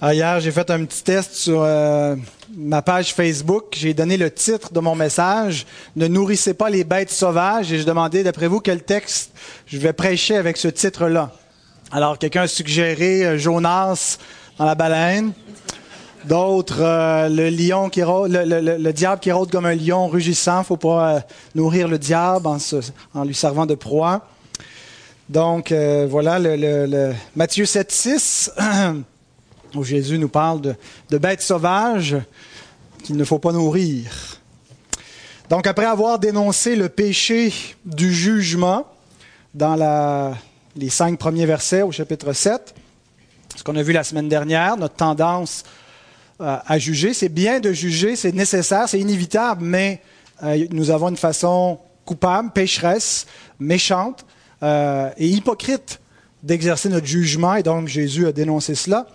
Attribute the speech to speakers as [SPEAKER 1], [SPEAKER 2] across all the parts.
[SPEAKER 1] Ah, hier, j'ai fait un petit test sur euh, ma page Facebook. J'ai donné le titre de mon message Ne nourrissez pas les bêtes sauvages. Et je demandais, d'après vous, quel texte je vais prêcher avec ce titre-là. Alors, quelqu'un a suggéré euh, Jonas dans la baleine. D'autres, euh, le lion qui rôde, le, diable qui rôde comme un lion rugissant. Faut pas nourrir le diable en, lui servant de proie. Donc, voilà Matthieu 7, 6. où Jésus nous parle de, bêtes sauvages qu'il ne faut pas nourrir. Donc après avoir dénoncé le péché du jugement dans les cinq premiers versets au chapitre 7, ce qu'on a vu la semaine dernière, notre tendance euh, à juger, c'est bien de juger, c'est nécessaire, c'est inévitable, mais euh, nous avons une façon coupable, pécheresse, méchante euh, et hypocrite d'exercer notre jugement, et donc Jésus a dénoncé cela.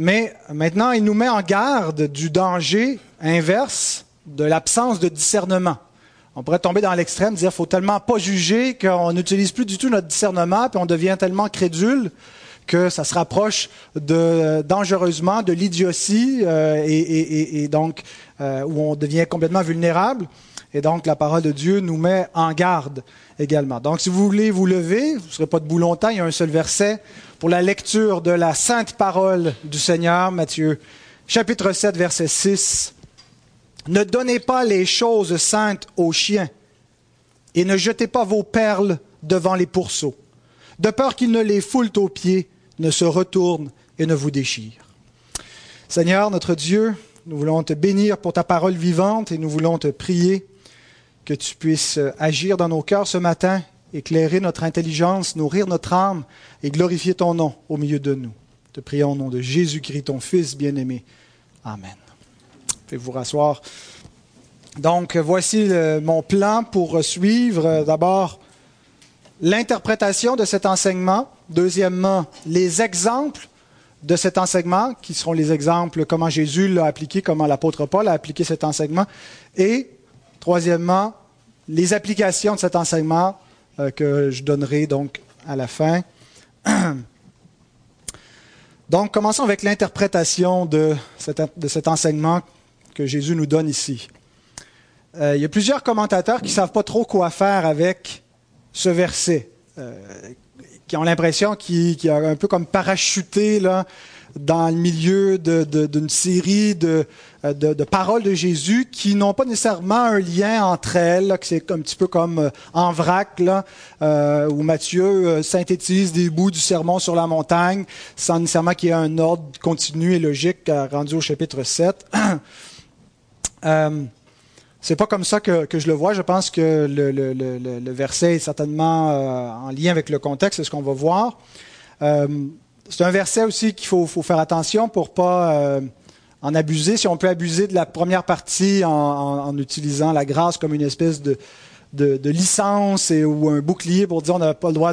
[SPEAKER 1] Mais maintenant, il nous met en garde du danger inverse de l'absence de discernement. On pourrait tomber dans l'extrême, dire faut tellement pas juger qu'on n'utilise plus du tout notre discernement, puis on devient tellement crédule que ça se rapproche dangereusement de l'idiotie euh, et, donc euh, où on devient complètement vulnérable. Et donc la parole de Dieu nous met en garde également. Donc si vous voulez vous lever, vous ne serez pas debout longtemps, il y a un seul verset pour la lecture de la sainte parole du Seigneur, Matthieu chapitre 7, verset 6. Ne donnez pas les choses saintes aux chiens et ne jetez pas vos perles devant les pourceaux, de peur qu'ils ne les foulent aux pieds, ne se retournent et ne vous déchirent. Seigneur, notre Dieu, nous voulons te bénir pour ta parole vivante et nous voulons te prier que tu puisses agir dans nos cœurs ce matin éclairer notre intelligence, nourrir notre âme et glorifier ton nom au milieu de nous. Te prions au nom de Jésus-Christ, ton Fils bien-aimé. Amen. Faites vous rasseoir. Donc, voici mon plan pour suivre d'abord l'interprétation de cet enseignement. Deuxièmement, les exemples de cet enseignement, qui seront les exemples, comment Jésus l'a appliqué, comment l'apôtre Paul a appliqué cet enseignement. Et, troisièmement, les applications de cet enseignement euh, que je donnerai donc à la fin. Donc, commençons avec l'interprétation de cet, de enseignement que Jésus nous donne ici. Euh, il y a plusieurs commentateurs qui ne savent pas trop quoi faire avec ce verset, euh, qui ont l'impression qu'il a un peu comme parachuté dans le milieu d'une série euh, de, de, paroles de Jésus qui n'ont pas nécessairement un lien entre elles, c'est un petit peu comme euh, en vrac, là, euh, où Matthieu synthétise des bouts du sermon sur la montagne, sans nécessairement qu'il y ait un ordre continu et logique rendu au chapitre 7. C'est pas comme ça que, je le vois. Je pense que le, verset est certainement en lien avec le contexte, c'est ce qu'on va voir. C'est un verset aussi qu'il faut, faire attention pour pas euh, en abuser. Si on peut abuser de la première partie en, utilisant la grâce comme une espèce de, licence ou un bouclier pour dire on n'a pas le droit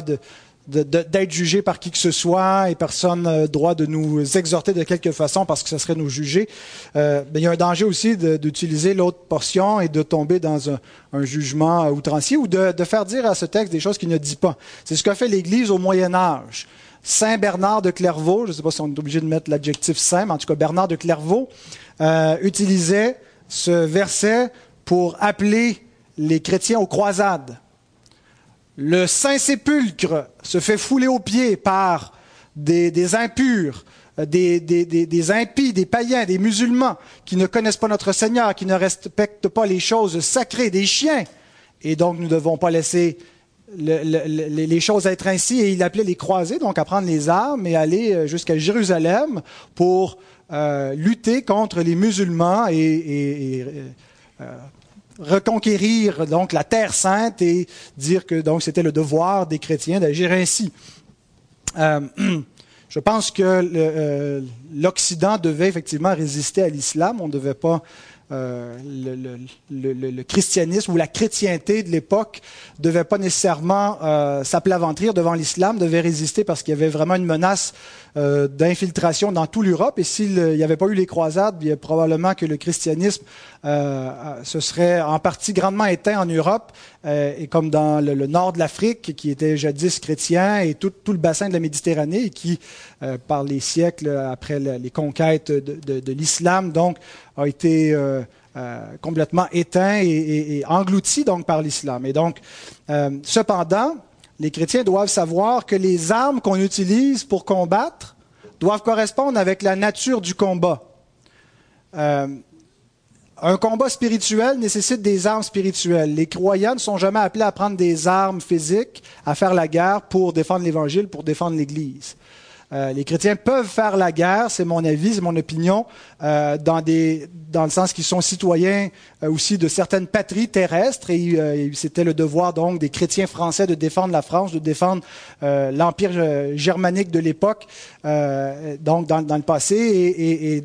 [SPEAKER 1] d'être jugé par qui que ce soit et personne n'a droit de nous exhorter de quelque façon parce que ce serait nous juger. Euh, il y a un danger aussi d'utiliser l'autre portion et de tomber dans un, jugement outrancier ou de, de, faire dire à ce texte des choses qu'il ne dit pas. C'est ce qu'a fait l'Église au Moyen Âge. Saint Bernard de Clairvaux, je ne sais pas si on est obligé de mettre l'adjectif saint, mais en tout cas Bernard de Clairvaux, euh, utilisait ce verset pour appeler les chrétiens aux croisades. Le Saint-Sépulcre se fait fouler aux pieds par des, impurs, des, des, impies, des païens, des musulmans qui ne connaissent pas notre Seigneur, qui ne respectent pas les choses sacrées, des chiens. Et donc, nous ne devons pas laisser les choses à être ainsi, et il appelait les croisés, donc à prendre les armes et aller euh, jusqu'à Jérusalem pour euh, lutter contre les musulmans et, euh, reconquérir donc la terre sainte et dire que donc c'était le devoir des chrétiens d'agir ainsi. je pense que l'Occident devait effectivement résister à l'islam. On ne devait pas euh, le, christianisme ou la chrétienté de l'époque devait pas nécessairement euh, s'aplaventrir devant l'islam, devait résister parce qu'il y avait vraiment une menace euh, d'infiltration dans toute l'Europe. Et s'il n'y avait pas eu les croisades, a probablement que le christianisme se serait en partie grandement éteint en Europe, et comme dans le, nord de l'Afrique, qui était jadis chrétien, et tout, le bassin de la Méditerranée, et qui, par les siècles après les conquêtes de, l'islam, donc a été euh, euh, complètement éteint et, englouti donc par l'islam. Et donc, euh, cependant, les chrétiens doivent savoir que les armes qu'on utilise pour combattre doivent correspondre avec la nature du combat. un combat spirituel nécessite des armes spirituelles. Les croyants ne sont jamais appelés à prendre des armes physiques, à faire la guerre pour défendre l'Évangile, pour défendre l'Église. Euh, les chrétiens peuvent faire la guerre, c'est mon avis, c'est mon opinion, euh, dans, le sens qu'ils sont citoyens euh, aussi de certaines patries terrestres, et c'était le devoir donc des chrétiens français de défendre la France, de défendre l'empire germanique de l'époque, donc dans, le passé, et,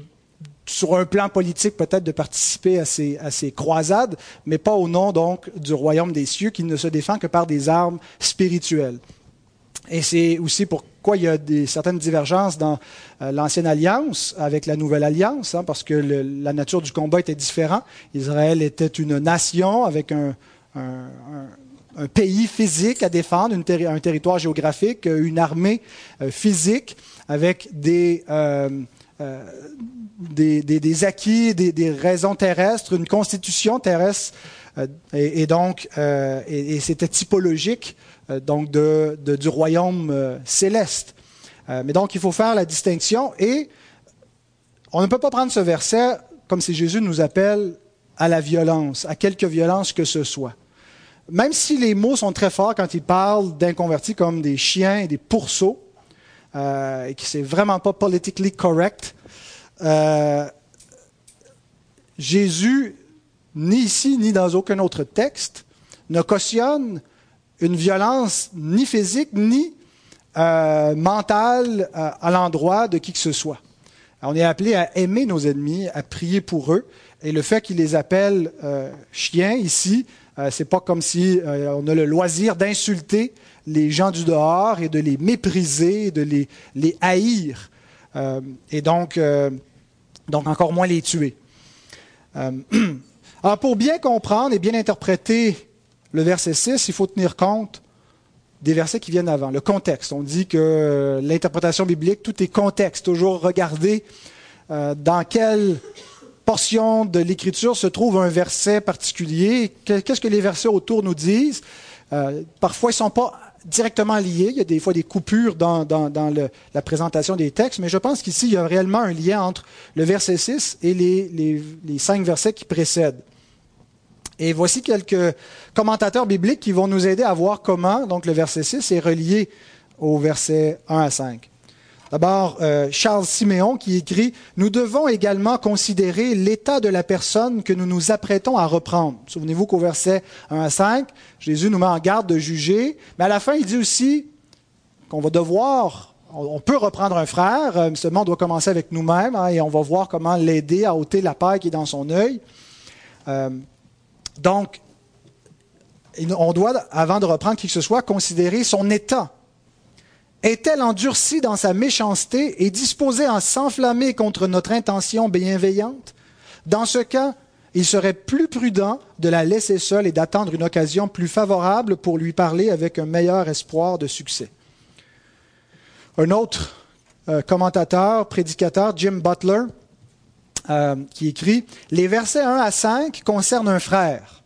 [SPEAKER 1] sur un plan politique peut-être de participer à ces, à ces croisades, mais pas au nom donc du royaume des cieux qui ne se défend que par des armes spirituelles. Et c'est aussi pourquoi il y a des, certaines divergences dans euh, l'ancienne alliance avec la nouvelle alliance, hein, parce que la nature du combat était différente. Israël était une nation avec un, pays physique à défendre, un territoire géographique, une armée euh, physique avec des, euh, acquis, des, raisons terrestres, une constitution terrestre. Et, donc, c'était typologique euh, donc de, du royaume euh, céleste. Euh, mais donc, il faut faire la distinction et on ne peut pas prendre ce verset comme si Jésus nous appelle à la violence, à quelque violence que ce soit. Même si les mots sont très forts quand il parle d'inconvertis comme des chiens et des pourceaux, et que c'est vraiment pas politically correct, Jésus, ni ici ni dans aucun autre texte, ne cautionne une violence ni physique ni euh, mentale euh, à l'endroit de qui que ce soit. on est appelé à aimer nos ennemis, à prier pour eux. Et le fait qu'il les appelle euh, chiens ici, c'est pas comme si on a le loisir d'insulter les gens du dehors et de les mépriser, de les, les haïr, et donc, donc encore moins les tuer. alors pour bien comprendre et bien interpréter le verset 6, il faut tenir compte des versets qui viennent avant, le contexte. On dit que l'interprétation biblique, tout est contexte, toujours regarder euh, dans quelle portion de l'Écriture se trouve un verset particulier, qu'est-ce que les versets autour nous disent? Euh, parfois, ils ne sont pas directement liés, il y a des fois des coupures dans, la présentation des textes, mais je pense qu'ici, il y a réellement un lien entre le verset 6 et les cinq versets qui précèdent. Et voici quelques commentateurs bibliques qui vont nous aider à voir comment donc le verset 6 est relié au verset 1 à 5. D'abord, euh, Charles Siméon qui écrit Nous devons également considérer l'état de la personne que nous nous apprêtons à reprendre. Souvenez-vous qu'au verset 1 à 5, Jésus nous met en garde de juger, mais à la fin, il dit aussi qu'on va devoir, on peut reprendre un frère, euh, seulement on doit commencer avec nous-mêmes, hein, et on va voir comment l'aider à ôter la paille qui est dans son œil. Euh, donc, on doit, avant de reprendre qui que ce soit, considérer son état. Est-elle endurcie dans sa méchanceté et disposée à s'enflammer contre notre intention bienveillante? Dans ce cas, il serait plus prudent de la laisser seule et d'attendre une occasion plus favorable pour lui parler avec un meilleur espoir de succès. Un autre euh, commentateur, prédicateur, Jim Butler, euh, qui écrit Les versets 1 à 5 concernent un frère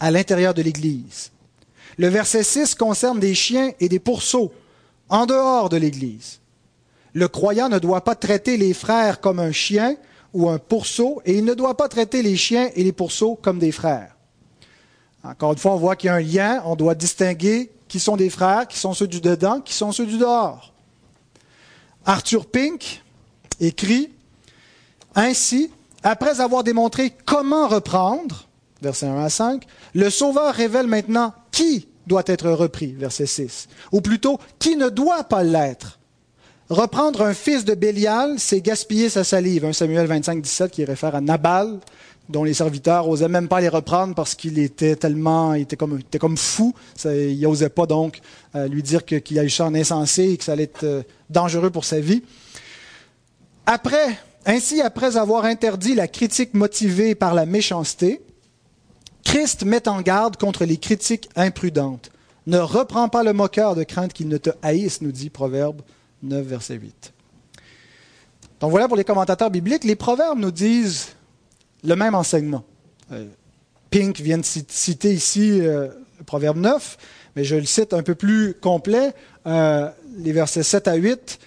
[SPEAKER 1] à l'intérieur de l'Église. Le verset 6 concerne des chiens et des pourceaux en dehors de l'Église. Le croyant ne doit pas traiter les frères comme un chien ou un pourceau, et il ne doit pas traiter les chiens et les pourceaux comme des frères. Encore une fois, on voit qu'il y a un lien, on doit distinguer qui sont des frères, qui sont ceux du dedans, qui sont ceux du dehors. Arthur Pink écrit ainsi, après avoir démontré comment reprendre, verset 1 à 5, le Sauveur révèle maintenant qui doit être repris, verset 6, ou plutôt qui ne doit pas l'être. Reprendre un fils de Bélial, c'est gaspiller sa salive. 1 Samuel 25, 17 qui réfère à Nabal, dont les serviteurs n'osaient même pas les reprendre parce qu'il était tellement, il était comme, était comme fou. il n'osait pas donc euh, lui dire qu'il a eu ça en insensé et que ça allait être euh, dangereux pour sa vie. Après, ainsi, après avoir interdit la critique motivée par la méchanceté, Christ met en garde contre les critiques imprudentes. Ne reprends pas le moqueur de crainte qu'il ne te haïsse, nous dit Proverbe 9, verset 8. Donc voilà pour les commentateurs bibliques, les proverbes nous disent le même enseignement. Euh, Pink vient de citer ici euh, le proverbe 9, mais je le cite un peu plus complet. Euh, les versets 7 à 8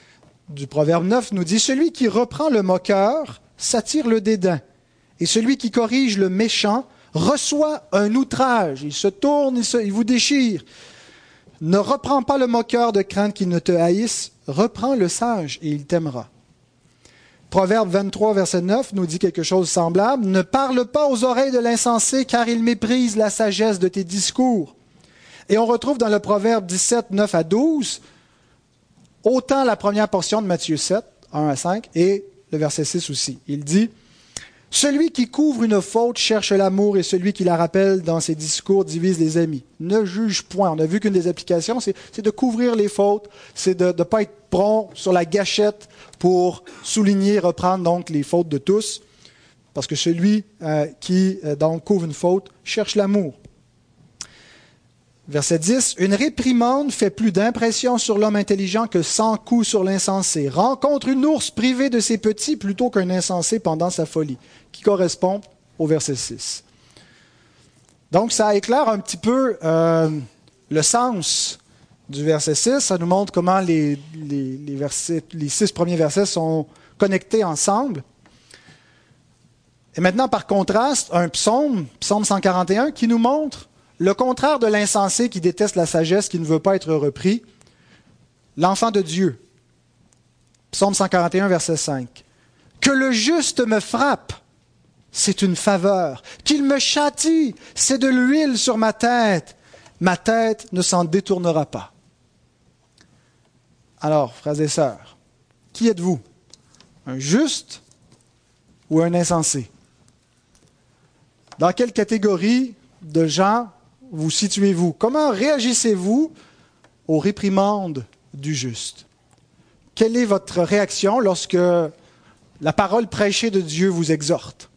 [SPEAKER 1] du proverbe 9 nous dit Celui qui reprend le moqueur s'attire le dédain, et celui qui corrige le méchant reçoit un outrage. Il se tourne, il, vous déchire. Ne reprends pas le moqueur de crainte qu'il ne te haïsse, reprends le sage et il t'aimera. Proverbe 23, verset 9 nous dit quelque chose semblable. Ne parle pas aux oreilles de l'insensé, car il méprise la sagesse de tes discours. Et on retrouve dans le Proverbe 17, 9 à 12, autant la première portion de Matthieu 7, 1 à 5, et le verset 6 aussi. Il dit, celui qui couvre une faute cherche l'amour et celui qui la rappelle dans ses discours divise les amis. Ne juge point. On a vu qu'une des applications, c'est de couvrir les fautes, c'est de ne pas être prompt sur la gâchette pour souligner, reprendre donc les fautes de tous. Parce que celui euh, qui euh, couvre une faute cherche l'amour. Verset 10, Une réprimande fait plus d'impression sur l'homme intelligent que cent coups sur l'insensé. Rencontre une ours privée de ses petits plutôt qu'un insensé pendant sa folie, qui correspond au verset 6. Donc ça éclaire un petit peu euh, le sens du verset 6. Ça nous montre comment les, versets, les six premiers versets sont connectés ensemble. Et maintenant, par contraste, un psaume, psaume 141, qui nous montre le contraire de l'insensé qui déteste la sagesse, qui ne veut pas être repris, l'enfant de Dieu. Psaume 141, verset 5. Que le juste me frappe, c'est une faveur. Qu'il me châtie, c'est de l'huile sur ma tête. Ma tête ne s'en détournera pas. Alors, frères et sœurs, qui êtes-vous? Un juste ou un insensé? Dans quelle catégorie de gens vous situez-vous Comment réagissez-vous aux réprimandes du juste? Quelle est votre réaction lorsque la parole prêchée de Dieu vous exhorte?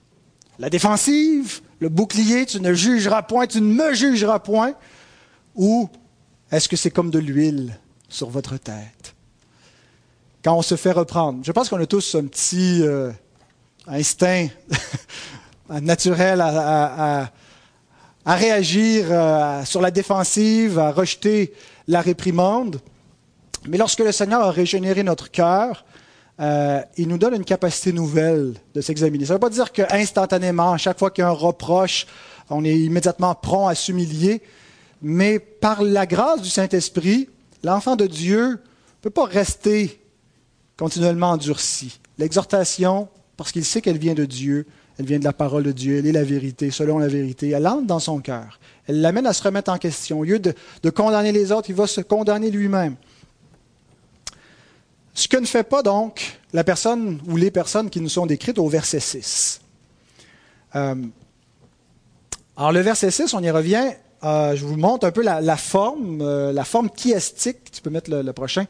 [SPEAKER 1] La défensive, le bouclier, tu ne jugeras point, tu ne me jugeras point Ou est-ce que c'est comme de l'huile sur votre tête? Quand on se fait reprendre, je pense qu'on a tous un petit euh, instinct naturel à à réagir euh, sur la défensive, à rejeter la réprimande. Mais lorsque le Seigneur a régénéré notre cœur, euh, il nous donne une capacité nouvelle de s'examiner. Ça ne veut pas dire qu'instantanément, à chaque fois qu'il y a un reproche, on est immédiatement prompt à s'humilier, mais par la grâce du Saint-Esprit, l'enfant de Dieu ne peut pas rester continuellement endurci. L'exhortation, parce qu'il sait qu'elle vient de Dieu, elle vient de la parole de Dieu, elle est la vérité, selon la vérité. Elle entre dans son cœur. Elle l'amène à se remettre en question. Au lieu de, condamner les autres, il va se condamner lui-même. Ce que ne fait pas donc la personne ou les personnes qui nous sont décrites au verset 6. Euh, alors le verset 6, on y revient. Euh, je vous montre un peu la, forme, euh, la forme chiastique. Tu peux mettre le prochain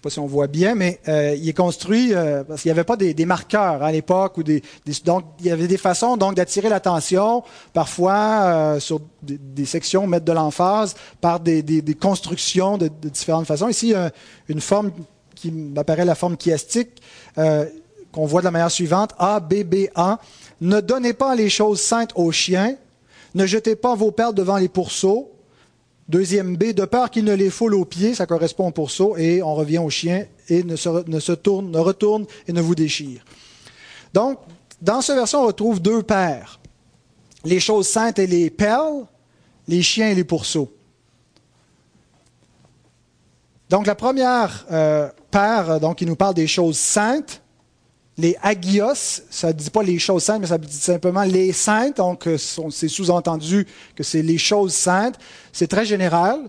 [SPEAKER 1] sais pas si on voit bien, mais euh, il est construit euh, parce qu'il n'y avait pas des, marqueurs à l'époque ou des, donc il y avait des façons donc d'attirer l'attention, parfois euh, sur des, sections mettre de l'emphase par des, constructions de, différentes façons. Ici, une forme qui m'apparaît la forme chiastique qu'on voit de la manière suivante A B B A. Ne donnez pas les choses saintes aux chiens, ne jetez pas vos perles devant les pourceaux. Deuxième B, de peur qu'il ne les foule aux pieds, ça correspond au pourceau, et on revient au chien, et ne se, tourne, ne retourne et ne vous déchire. Donc, dans ce verset, on retrouve deux paires. Les choses saintes et les perles, les chiens et les pourceaux. Donc, la première euh, paire, donc, qui nous parle des choses saintes, les agios, ça ne dit pas les choses saintes, mais ça dit simplement les saintes, donc euh, c'est sous-entendu que c'est les choses saintes. C'est très général.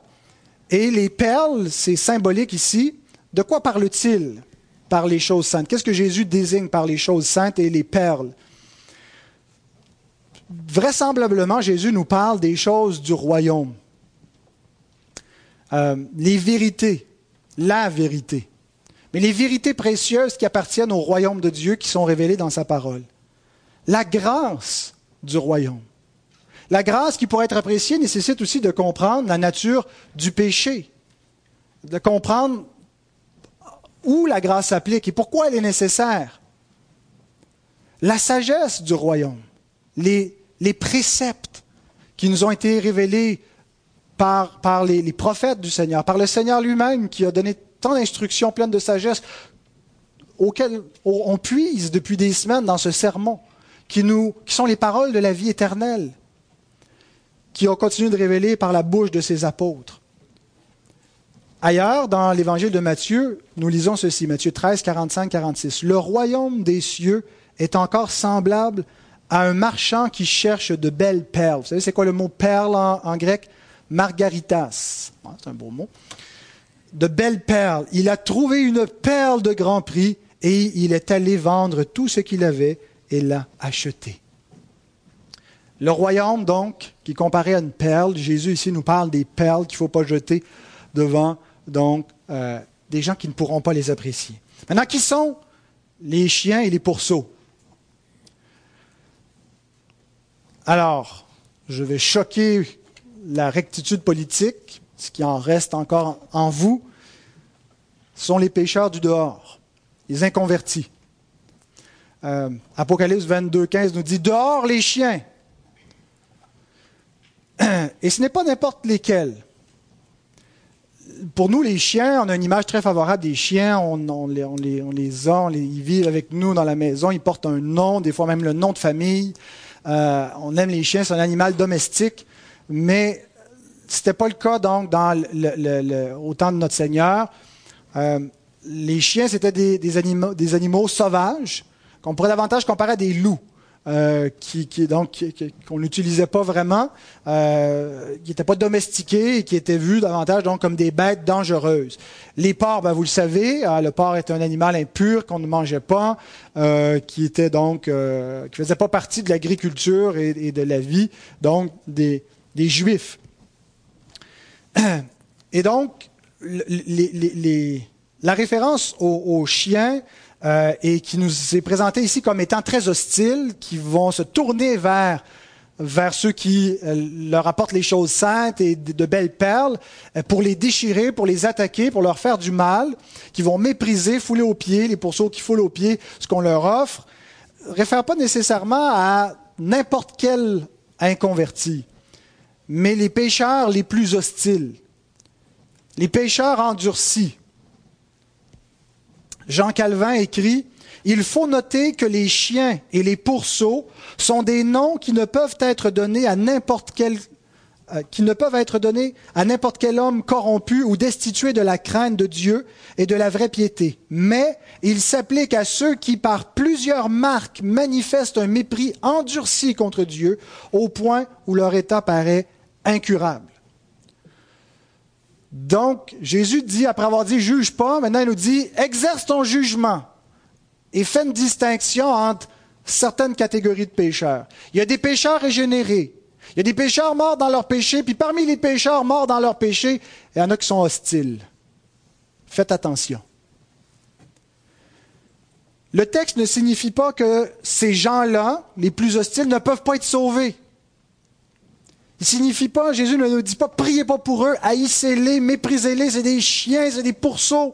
[SPEAKER 1] Et les perles, c'est symbolique ici. De quoi parle-t-il par les choses saintes? Qu'est-ce que Jésus désigne par les choses saintes et les perles? Vraisemblablement, Jésus nous parle des choses du royaume, euh, les vérités, la vérité, mais les vérités précieuses qui appartiennent au royaume de Dieu qui sont révélées dans sa parole. La grâce du royaume. La grâce qui, pour être appréciée, nécessite aussi de comprendre la nature du péché, de comprendre où la grâce s'applique et pourquoi elle est nécessaire. La sagesse du royaume, les, préceptes qui nous ont été révélés par, par les, les, prophètes du Seigneur, par le Seigneur lui-même qui a donné tant d'instructions pleines de sagesse auxquelles on puise depuis des semaines dans ce sermon, qui, sont les paroles de la vie éternelle, qui ont continué de révéler par la bouche de ses apôtres. Ailleurs, dans l'évangile de Matthieu, nous lisons ceci, Matthieu 13, 45, 46. Le royaume des cieux est encore semblable à un marchand qui cherche de belles perles. Vous savez, c'est quoi le mot perle en, grec? Margaritas. C'est un beau mot. De belles perles. Il a trouvé une perle de grand prix et il est allé vendre tout ce qu'il avait et l'a acheté. Le royaume, donc, qui est comparé à une perle, Jésus ici nous parle des perles qu'il ne faut pas jeter devant donc euh, des gens qui ne pourront pas les apprécier. Maintenant, qui sont les chiens et les pourceaux? Alors, je vais choquer la rectitude politique, ce qui en reste encore en vous, sont les pécheurs du dehors, les inconvertis. Euh, Apocalypse 22, 15 nous dit Dehors les chiens. Et ce n'est pas n'importe lesquels pour nous, les chiens, on a une image très favorable des chiens. On, les, a, ils vivent avec nous dans la maison. Ils portent un nom, des fois même le nom de famille. Euh, on aime les chiens, c'est un animal domestique. Mais ce n'était pas le cas donc dans au temps de notre Seigneur. Euh, les chiens, c'était des, animaux, sauvages qu'on pourrait davantage comparer à des loups. Euh, qui, donc qu'on n'utilisait pas vraiment, euh, qui n'étaient pas domestiqués et qui étaient vus davantage donc comme des bêtes dangereuses. Les porcs, ben, vous le savez, hein, le porc est un animal impur qu'on ne mangeait pas, qui était donc qui faisait pas partie de l'agriculture et, de la vie donc des juifs. Et donc la référence aux, chiens euh, et qui nous est présenté ici comme étant très hostiles, qui vont se tourner vers ceux qui euh, leur apportent les choses saintes et de, belles perles, euh, pour les déchirer, pour les attaquer, pour leur faire du mal, qui vont mépriser, fouler aux pieds, les pourceaux qui foulent aux pieds ce qu'on leur offre, réfère pas nécessairement à n'importe quel inconverti, mais les pécheurs les plus hostiles, les pécheurs endurcis, Jean Calvin écrit Il faut noter que les chiens et les pourceaux sont des noms qui ne peuvent être donnés à n'importe quel euh, qui ne peuvent être donnés à n'importe quel homme corrompu ou destitué de la crainte de Dieu et de la vraie piété. Mais ils s'appliquent à ceux qui, par plusieurs marques, manifestent un mépris endurci contre Dieu au point où leur état paraît incurable. Donc, Jésus dit, après avoir dit juge pas, maintenant il nous dit exerce ton jugement et fais une distinction entre certaines catégories de pécheurs. Il y a des pécheurs régénérés. Il y a des pécheurs morts dans leur péché, puis parmi les pécheurs morts dans leur péché, il y en a qui sont hostiles. Faites attention. Le texte ne signifie pas que ces gens-là, les plus hostiles, ne peuvent pas être sauvés. Il signifie pas, Jésus ne nous dit pas, priez pas pour eux, haïssez-les, méprisez-les, c'est des chiens, c'est des pourceaux.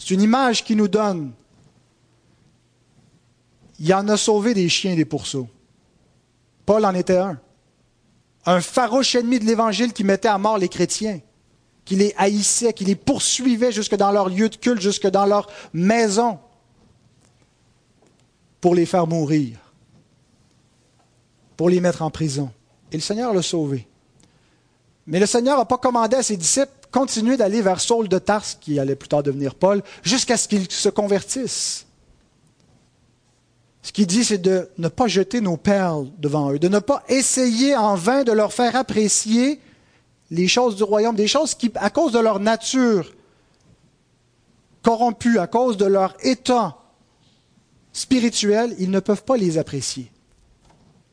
[SPEAKER 1] C'est une image qui nous donne. Il en a sauvé des chiens et des pourceaux. Paul en était un. Un farouche ennemi de l'Évangile qui mettait à mort les chrétiens, qui les haïssait, qui les poursuivait jusque dans leur lieu de culte, jusque dans leur maison, pour les faire mourir, pour les mettre en prison. Et le Seigneur l'a sauvé. Mais le Seigneur n'a pas commandé à ses disciples de continuer d'aller vers Saul de Tarse, qui allait plus tard devenir Paul, jusqu'à ce qu'ils se convertissent. Ce qu'il dit, c'est de ne pas jeter nos perles devant eux, de ne pas essayer en vain de leur faire apprécier les choses du royaume, des choses qui, à cause de leur nature corrompus à cause de leur état spirituel, ils ne peuvent pas les apprécier.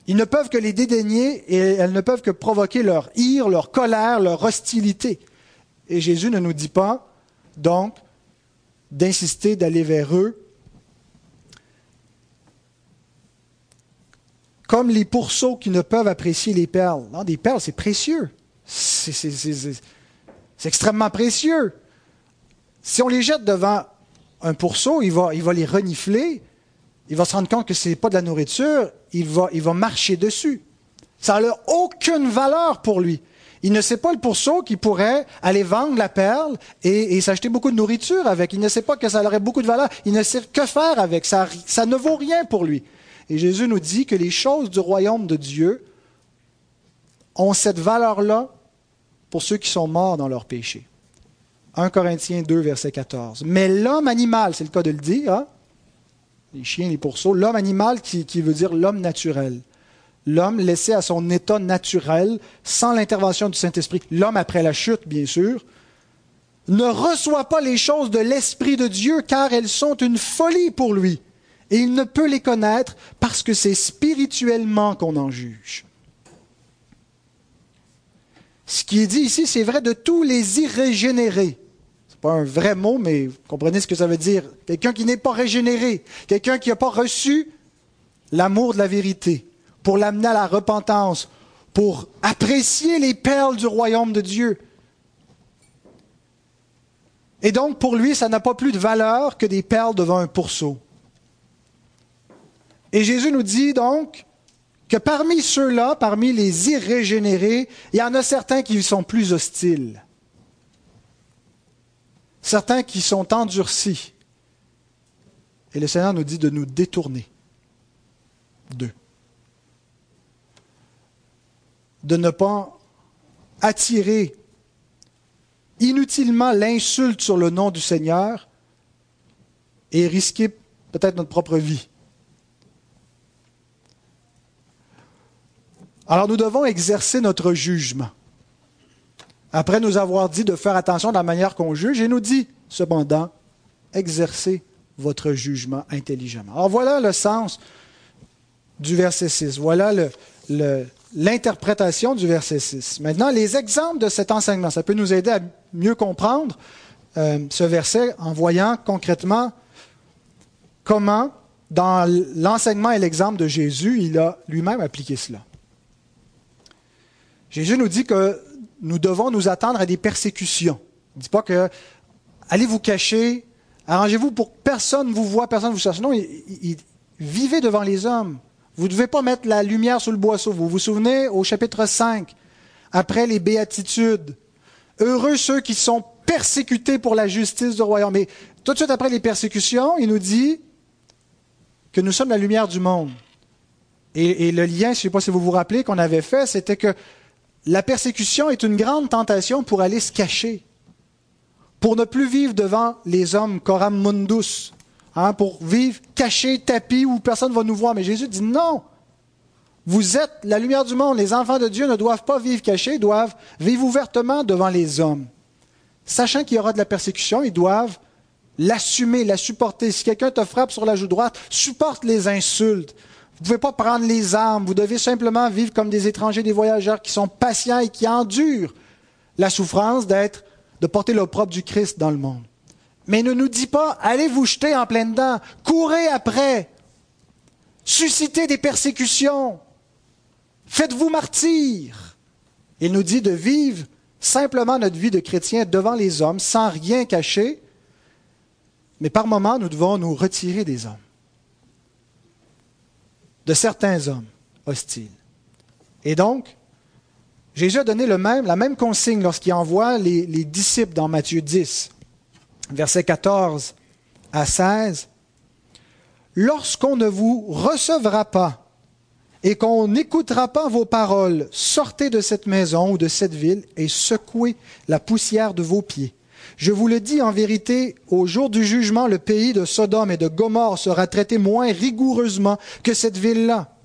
[SPEAKER 1] Ils ne peuvent que les dédaigner et elles ne peuvent que provoquer leur ire, leur colère, leur hostilité. Et Jésus ne nous dit pas, donc, d'insister d'aller vers eux comme les pourceaux qui ne peuvent apprécier les perles. Non, des perles, c'est précieux. C'est extrêmement précieux. Si on les jette devant un pourceau, il va, il va les renifler, il va se rendre compte que ce n'est pas de la nourriture, il va, il marcher dessus. Ça n'a aucune valeur pour lui. Il ne sait pas le pourceau qui pourrait aller vendre la perle et, s'acheter beaucoup de nourriture avec. Il ne sait pas que ça aurait beaucoup de valeur. Il ne sait que faire avec. Ça, ça ne vaut rien pour lui. Et Jésus nous dit que les choses du royaume de Dieu ont cette valeur-là pour ceux qui sont morts dans leur péché. 1 Corinthiens 2, verset 14. Mais l'homme animal, c'est le cas de le dire, hein? Les chiens, les pourceaux, l'homme animal qui, qui veut dire l'homme naturel. L'homme laissé à son état naturel, sans l'intervention du Saint-Esprit, l'homme après la chute, bien sûr, ne reçoit pas les choses de l'Esprit de Dieu car elles sont une folie pour lui. Et il ne peut les connaître parce que c'est spirituellement qu'on en juge. Ce qui est dit ici, c'est vrai de tous les irrégénérés pas un vrai mot, mais vous comprenez ce que ça veut dire. Quelqu'un qui n'est pas régénéré, quelqu'un qui n'a pas reçu l'amour de la vérité, pour l'amener à la repentance, pour apprécier les perles du royaume de Dieu. Et donc, pour lui, ça n'a pas plus de valeur que des perles devant un pourceau. Et Jésus nous dit donc que parmi ceux-là, parmi les irrégénérés, il y en a certains qui sont plus hostiles certains qui sont endurcis. Et le Seigneur nous dit de nous détourner d'eux. De ne pas attirer inutilement l'insulte sur le nom du Seigneur et risquer peut-être notre propre vie. Alors nous devons exercer notre jugement après nous avoir dit de faire attention de la manière qu'on juge, il nous dit cependant, exercez votre jugement intelligemment. Alors voilà le sens du verset 6. Voilà l'interprétation du verset 6. Maintenant, les exemples de cet enseignement, ça peut nous aider à mieux comprendre euh, ce verset en voyant concrètement comment, dans l'enseignement et l'exemple de Jésus, il a lui-même appliqué cela. Jésus nous dit que nous devons nous attendre à des persécutions. Il ne dit pas que allez vous cacher, arrangez-vous pour que personne vous voit, personne vous cherche. Non, vivez devant les hommes. Vous ne devez pas mettre la lumière sous le boisseau. Vous vous souvenez au chapitre 5, après les béatitudes. Heureux ceux qui sont persécutés pour la justice du royaume. Mais tout de suite après les persécutions, il nous dit que nous sommes la lumière du monde. Et, et le lien, je ne sais pas si vous vous rappelez, qu'on avait fait, c'était que la persécution est une grande tentation pour aller se cacher, pour ne plus vivre devant les hommes coram mundus, hein, pour vivre caché, tapis, où personne ne va nous voir. Mais Jésus dit non. Vous êtes la lumière du monde. Les enfants de Dieu ne doivent pas vivre cachés, doivent vivre ouvertement devant les hommes. Sachant qu'il y aura de la persécution, ils doivent l'assumer, la supporter. Si quelqu'un te frappe sur la joue droite, supporte les insultes. Vous ne pouvez pas prendre les armes, vous devez simplement vivre comme des étrangers, des voyageurs qui sont patients et qui endurent la souffrance de porter l'opprobre du Christ dans le monde. Mais ne nous dit pas, allez vous jeter en pleine dent, courez après, suscitez des persécutions, faites-vous martyr. Il nous dit de vivre simplement notre vie de chrétien devant les hommes, sans rien cacher, mais par moments, nous devons nous retirer des hommes de certains hommes hostiles. Et donc, Jésus a donné le même, la même consigne lorsqu'il envoie les, les, disciples dans Matthieu 10, versets 14 à 16. Lorsqu'on ne vous recevra pas et qu'on n'écoutera pas vos paroles, sortez de cette maison ou de cette ville et secouez la poussière de vos pieds. Je vous le dis en vérité, au jour du jugement, le pays de Sodome et de Gomorre sera traité moins rigoureusement que cette ville-là.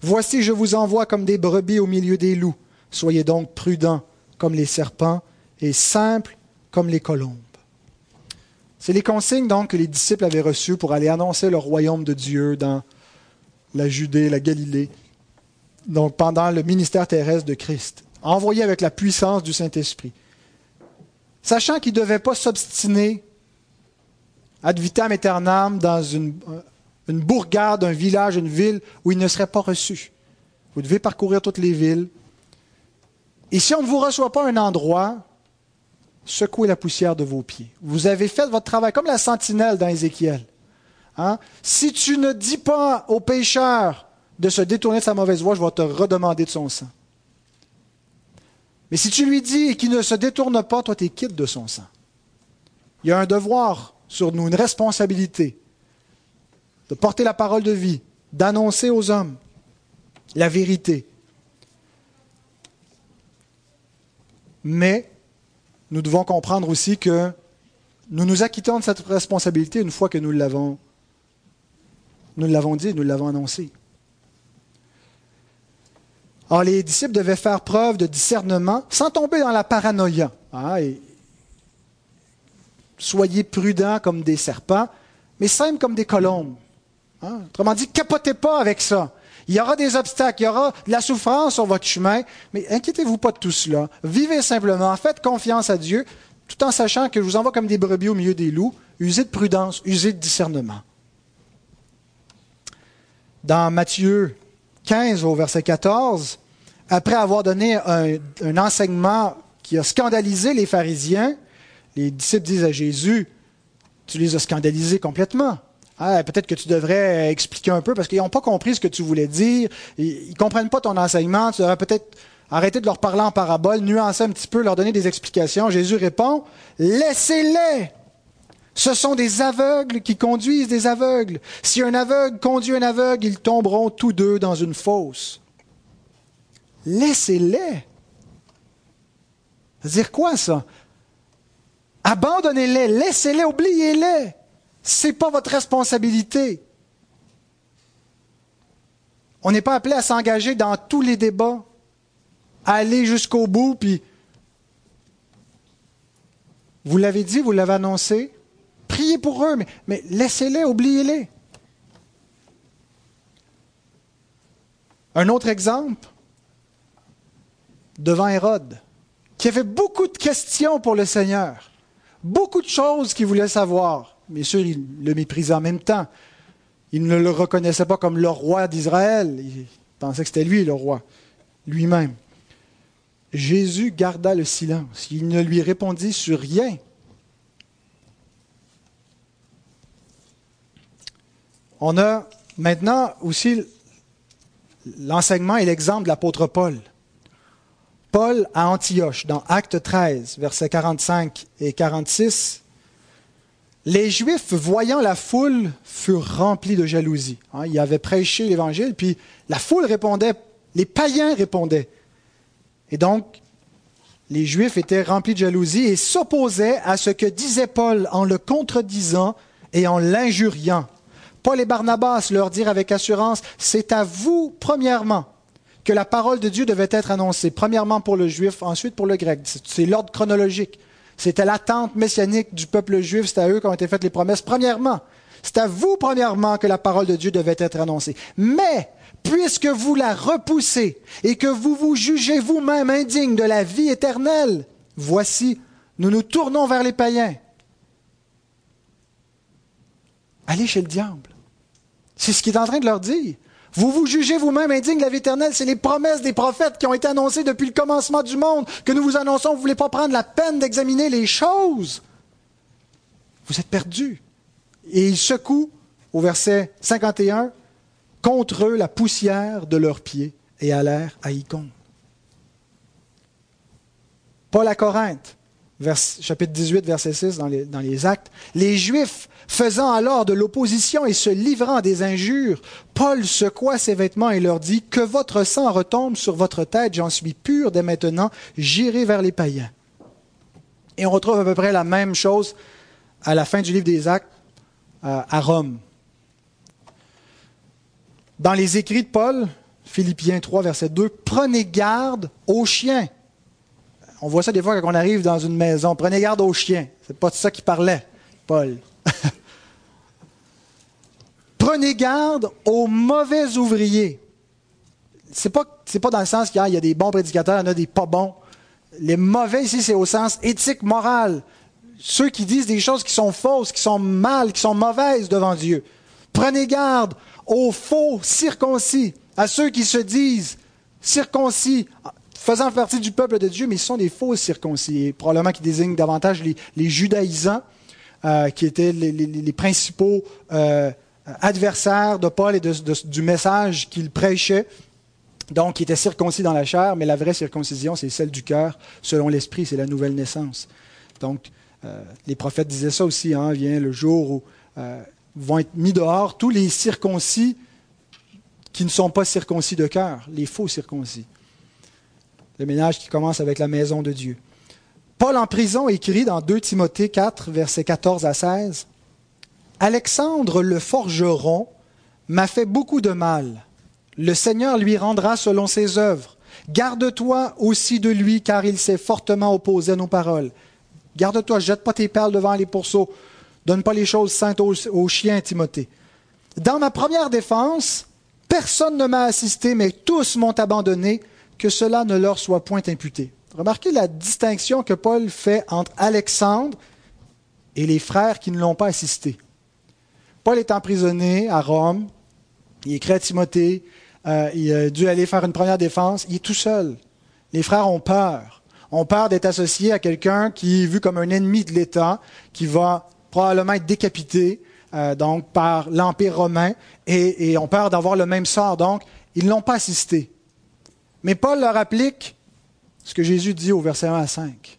[SPEAKER 1] Voici, je vous envoie comme des brebis au milieu des loups. Soyez donc prudents comme les serpents et simples comme les colombes. C'est les consignes donc que les disciples avaient reçues pour aller annoncer le royaume de Dieu dans la Judée, la Galilée, donc pendant le ministère terrestre de Christ, envoyé avec la puissance du Saint-Esprit. Sachant qu'ils ne devaient pas s'obstiner ad vitam aeternam dans une, une bourgade, un village, une ville où ils ne seraient pas reçus. Vous devez parcourir toutes les villes. Et si on ne vous reçoit pas un endroit, secouez la poussière de vos pieds. Vous avez fait votre travail comme la sentinelle dans Ézéchiel. Hein? Si tu ne dis pas au pécheur de se détourner de sa mauvaise voie, je vais te redemander de son sang. Mais si tu lui dis qu'il ne se détourne pas, toi, tu es quitte de son sang. Il y a un devoir sur nous, une responsabilité de porter la parole de vie, d'annoncer aux hommes la vérité. Mais nous devons comprendre aussi que nous nous acquittons de cette responsabilité une fois que nous l'avons nous l'avons dit, nous l'avons annoncé. Alors, les disciples devaient faire preuve de discernement sans tomber dans la paranoïa. Hein, soyez prudents comme des serpents, mais simples comme des colombes. Hein. Autrement dit, capotez pas avec ça. Il y aura des obstacles, il y aura de la souffrance sur votre chemin, mais inquiétez-vous pas de tout cela. Vivez simplement, faites confiance à Dieu, tout en sachant que je vous envoie comme des brebis au milieu des loups. Usez de prudence, usez de discernement. Dans Matthieu 15 au verset 14, après avoir donné un, enseignement qui a scandalisé les pharisiens, les disciples disent à Jésus, tu les as scandalisés complètement. Ah, peut-être que tu devrais expliquer un peu parce qu'ils n'ont pas compris ce que tu voulais dire. Ils ne comprennent pas ton enseignement. Tu devrais peut-être arrêter de leur parler en parabole, nuancer un petit peu, leur donner des explications. Jésus répond, laissez-les. Ce sont des aveugles qui conduisent des aveugles. Si un aveugle conduit un aveugle, ils tomberont tous deux dans une fosse. Laissez-les. C'est-à-dire quoi ça? Abandonnez-les, laissez-les, oubliez-les. Ce n'est pas votre responsabilité. On n'est pas appelé à s'engager dans tous les débats, à aller jusqu'au bout, puis vous l'avez dit, vous l'avez annoncé, priez pour eux, mais laissez-les, oubliez-les. Un autre exemple, devant Hérode, qui avait beaucoup de questions pour le Seigneur, beaucoup de choses qu'il voulait savoir. Bien sûr, il le méprisait en même temps. Il ne le reconnaissait pas comme le roi d'Israël. Il pensait que c'était lui le roi, lui-même. Jésus garda le silence. Il ne lui répondit sur rien. On a maintenant aussi l'enseignement et l'exemple de l'apôtre Paul. Paul à Antioche, dans Acte 13, versets 45 et 46, les Juifs, voyant la foule, furent remplis de jalousie. Hein, ils avaient prêché l'Évangile, puis la foule répondait, les païens répondaient. Et donc, les Juifs étaient remplis de jalousie et s'opposaient à ce que disait Paul en le contredisant et en l'injuriant. Paul et Barnabas leur dirent avec assurance, c'est à vous, premièrement, que la parole de Dieu devait être annoncée, premièrement pour le juif, ensuite pour le grec. C'est l'ordre chronologique. C'était l'attente messianique du peuple juif, c'est à eux qu'ont été faites les promesses. Premièrement, c'est à vous, premièrement, que la parole de Dieu devait être annoncée. Mais, puisque vous la repoussez et que vous vous jugez vous-même indigne de la vie éternelle, voici, nous nous tournons vers les païens. Allez chez le diable. C'est ce qu'il est en train de leur dire. Vous vous jugez vous-même indigne de la vie éternelle. C'est les promesses des prophètes qui ont été annoncées depuis le commencement du monde que nous vous annonçons. Vous ne voulez pas prendre la peine d'examiner les choses. Vous êtes perdus. Et ils secouent, au verset 51, contre eux la poussière de leurs pieds et allèrent à Icône. Paul à Corinthe, chapitre 18, verset 6 dans les, actes. Les Juifs faisant alors de l'opposition et se livrant des injures, Paul secoua ses vêtements et leur dit, Que votre sang retombe sur votre tête, j'en suis pur dès maintenant, j'irai vers les païens. Et on retrouve à peu près la même chose à la fin du livre des actes à Rome. Dans les écrits de Paul, Philippiens 3, verset 2, Prenez garde aux chiens on voit ça des fois quand on arrive dans une maison. Prenez garde aux chiens. C'est pas de ça qu'il parlait. Paul. Prenez garde aux mauvais ouvriers. C'est pas, c'est pas dans le sens qu'il y a des bons prédicateurs, il y en a des pas bons. Les mauvais ici, c'est au sens éthique, moral. Ceux qui disent des choses qui sont fausses, qui sont mal, qui sont mauvaises devant Dieu. Prenez garde aux faux circoncis, à ceux qui se disent circoncis, faisant partie du peuple de Dieu, mais ce sont des faux circoncis, probablement qui désignent davantage les, judaïsants, euh, qui étaient les, principaux euh, adversaires de Paul et du message qu'il prêchait. Donc, qui étaient circoncis dans la chair, mais la vraie circoncision, c'est celle du cœur, selon l'esprit, c'est la nouvelle naissance. Donc, euh, les prophètes disaient ça aussi, hein, vient le jour où vont être mis dehors tous les circoncis qui ne sont pas circoncis de cœur, les faux circoncis. Le ménage qui commence avec la maison de Dieu. Paul en prison écrit dans 2 Timothée 4, versets 14 à 16, Alexandre le forgeron m'a fait beaucoup de mal. Le Seigneur lui rendra selon ses œuvres. Garde-toi aussi de lui, car il s'est fortement opposé à nos paroles. Garde-toi, jette pas tes perles devant les pourceaux. Donne pas les choses saintes aux, chiens, Timothée. Dans ma première défense, personne ne m'a assisté, mais tous m'ont abandonné, que cela ne leur soit point imputé. Remarquez la distinction que Paul fait entre Alexandre et les frères qui ne l'ont pas assisté. Paul est emprisonné à Rome, il écrit à Timothée, euh, il a dû aller faire une première défense, il est tout seul. Les frères ont peur. Ont peur d'être associés à quelqu'un qui est vu comme un ennemi de l'État, qui va probablement être décapités euh, par l'Empire romain et, ont peur d'avoir le même sort. Donc, ils ne l'ont pas assisté. Mais Paul leur applique ce que Jésus dit au verset 1 à 5.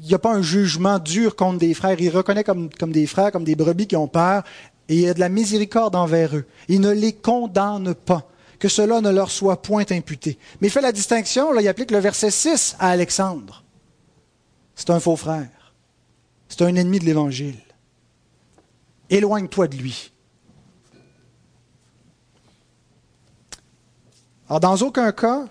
[SPEAKER 1] Il n'y a pas un jugement dur contre des frères. Il reconnaît comme, des frères, comme des brebis qui ont peur, et il y a de la miséricorde envers eux. Il ne les condamne pas, que cela ne leur soit point imputé. Mais il fait la distinction, là, il applique le verset 6 à Alexandre. C'est un faux frère. C'est un ennemi de l'Évangile. Éloigne-toi de lui. Alors, dans aucun cas,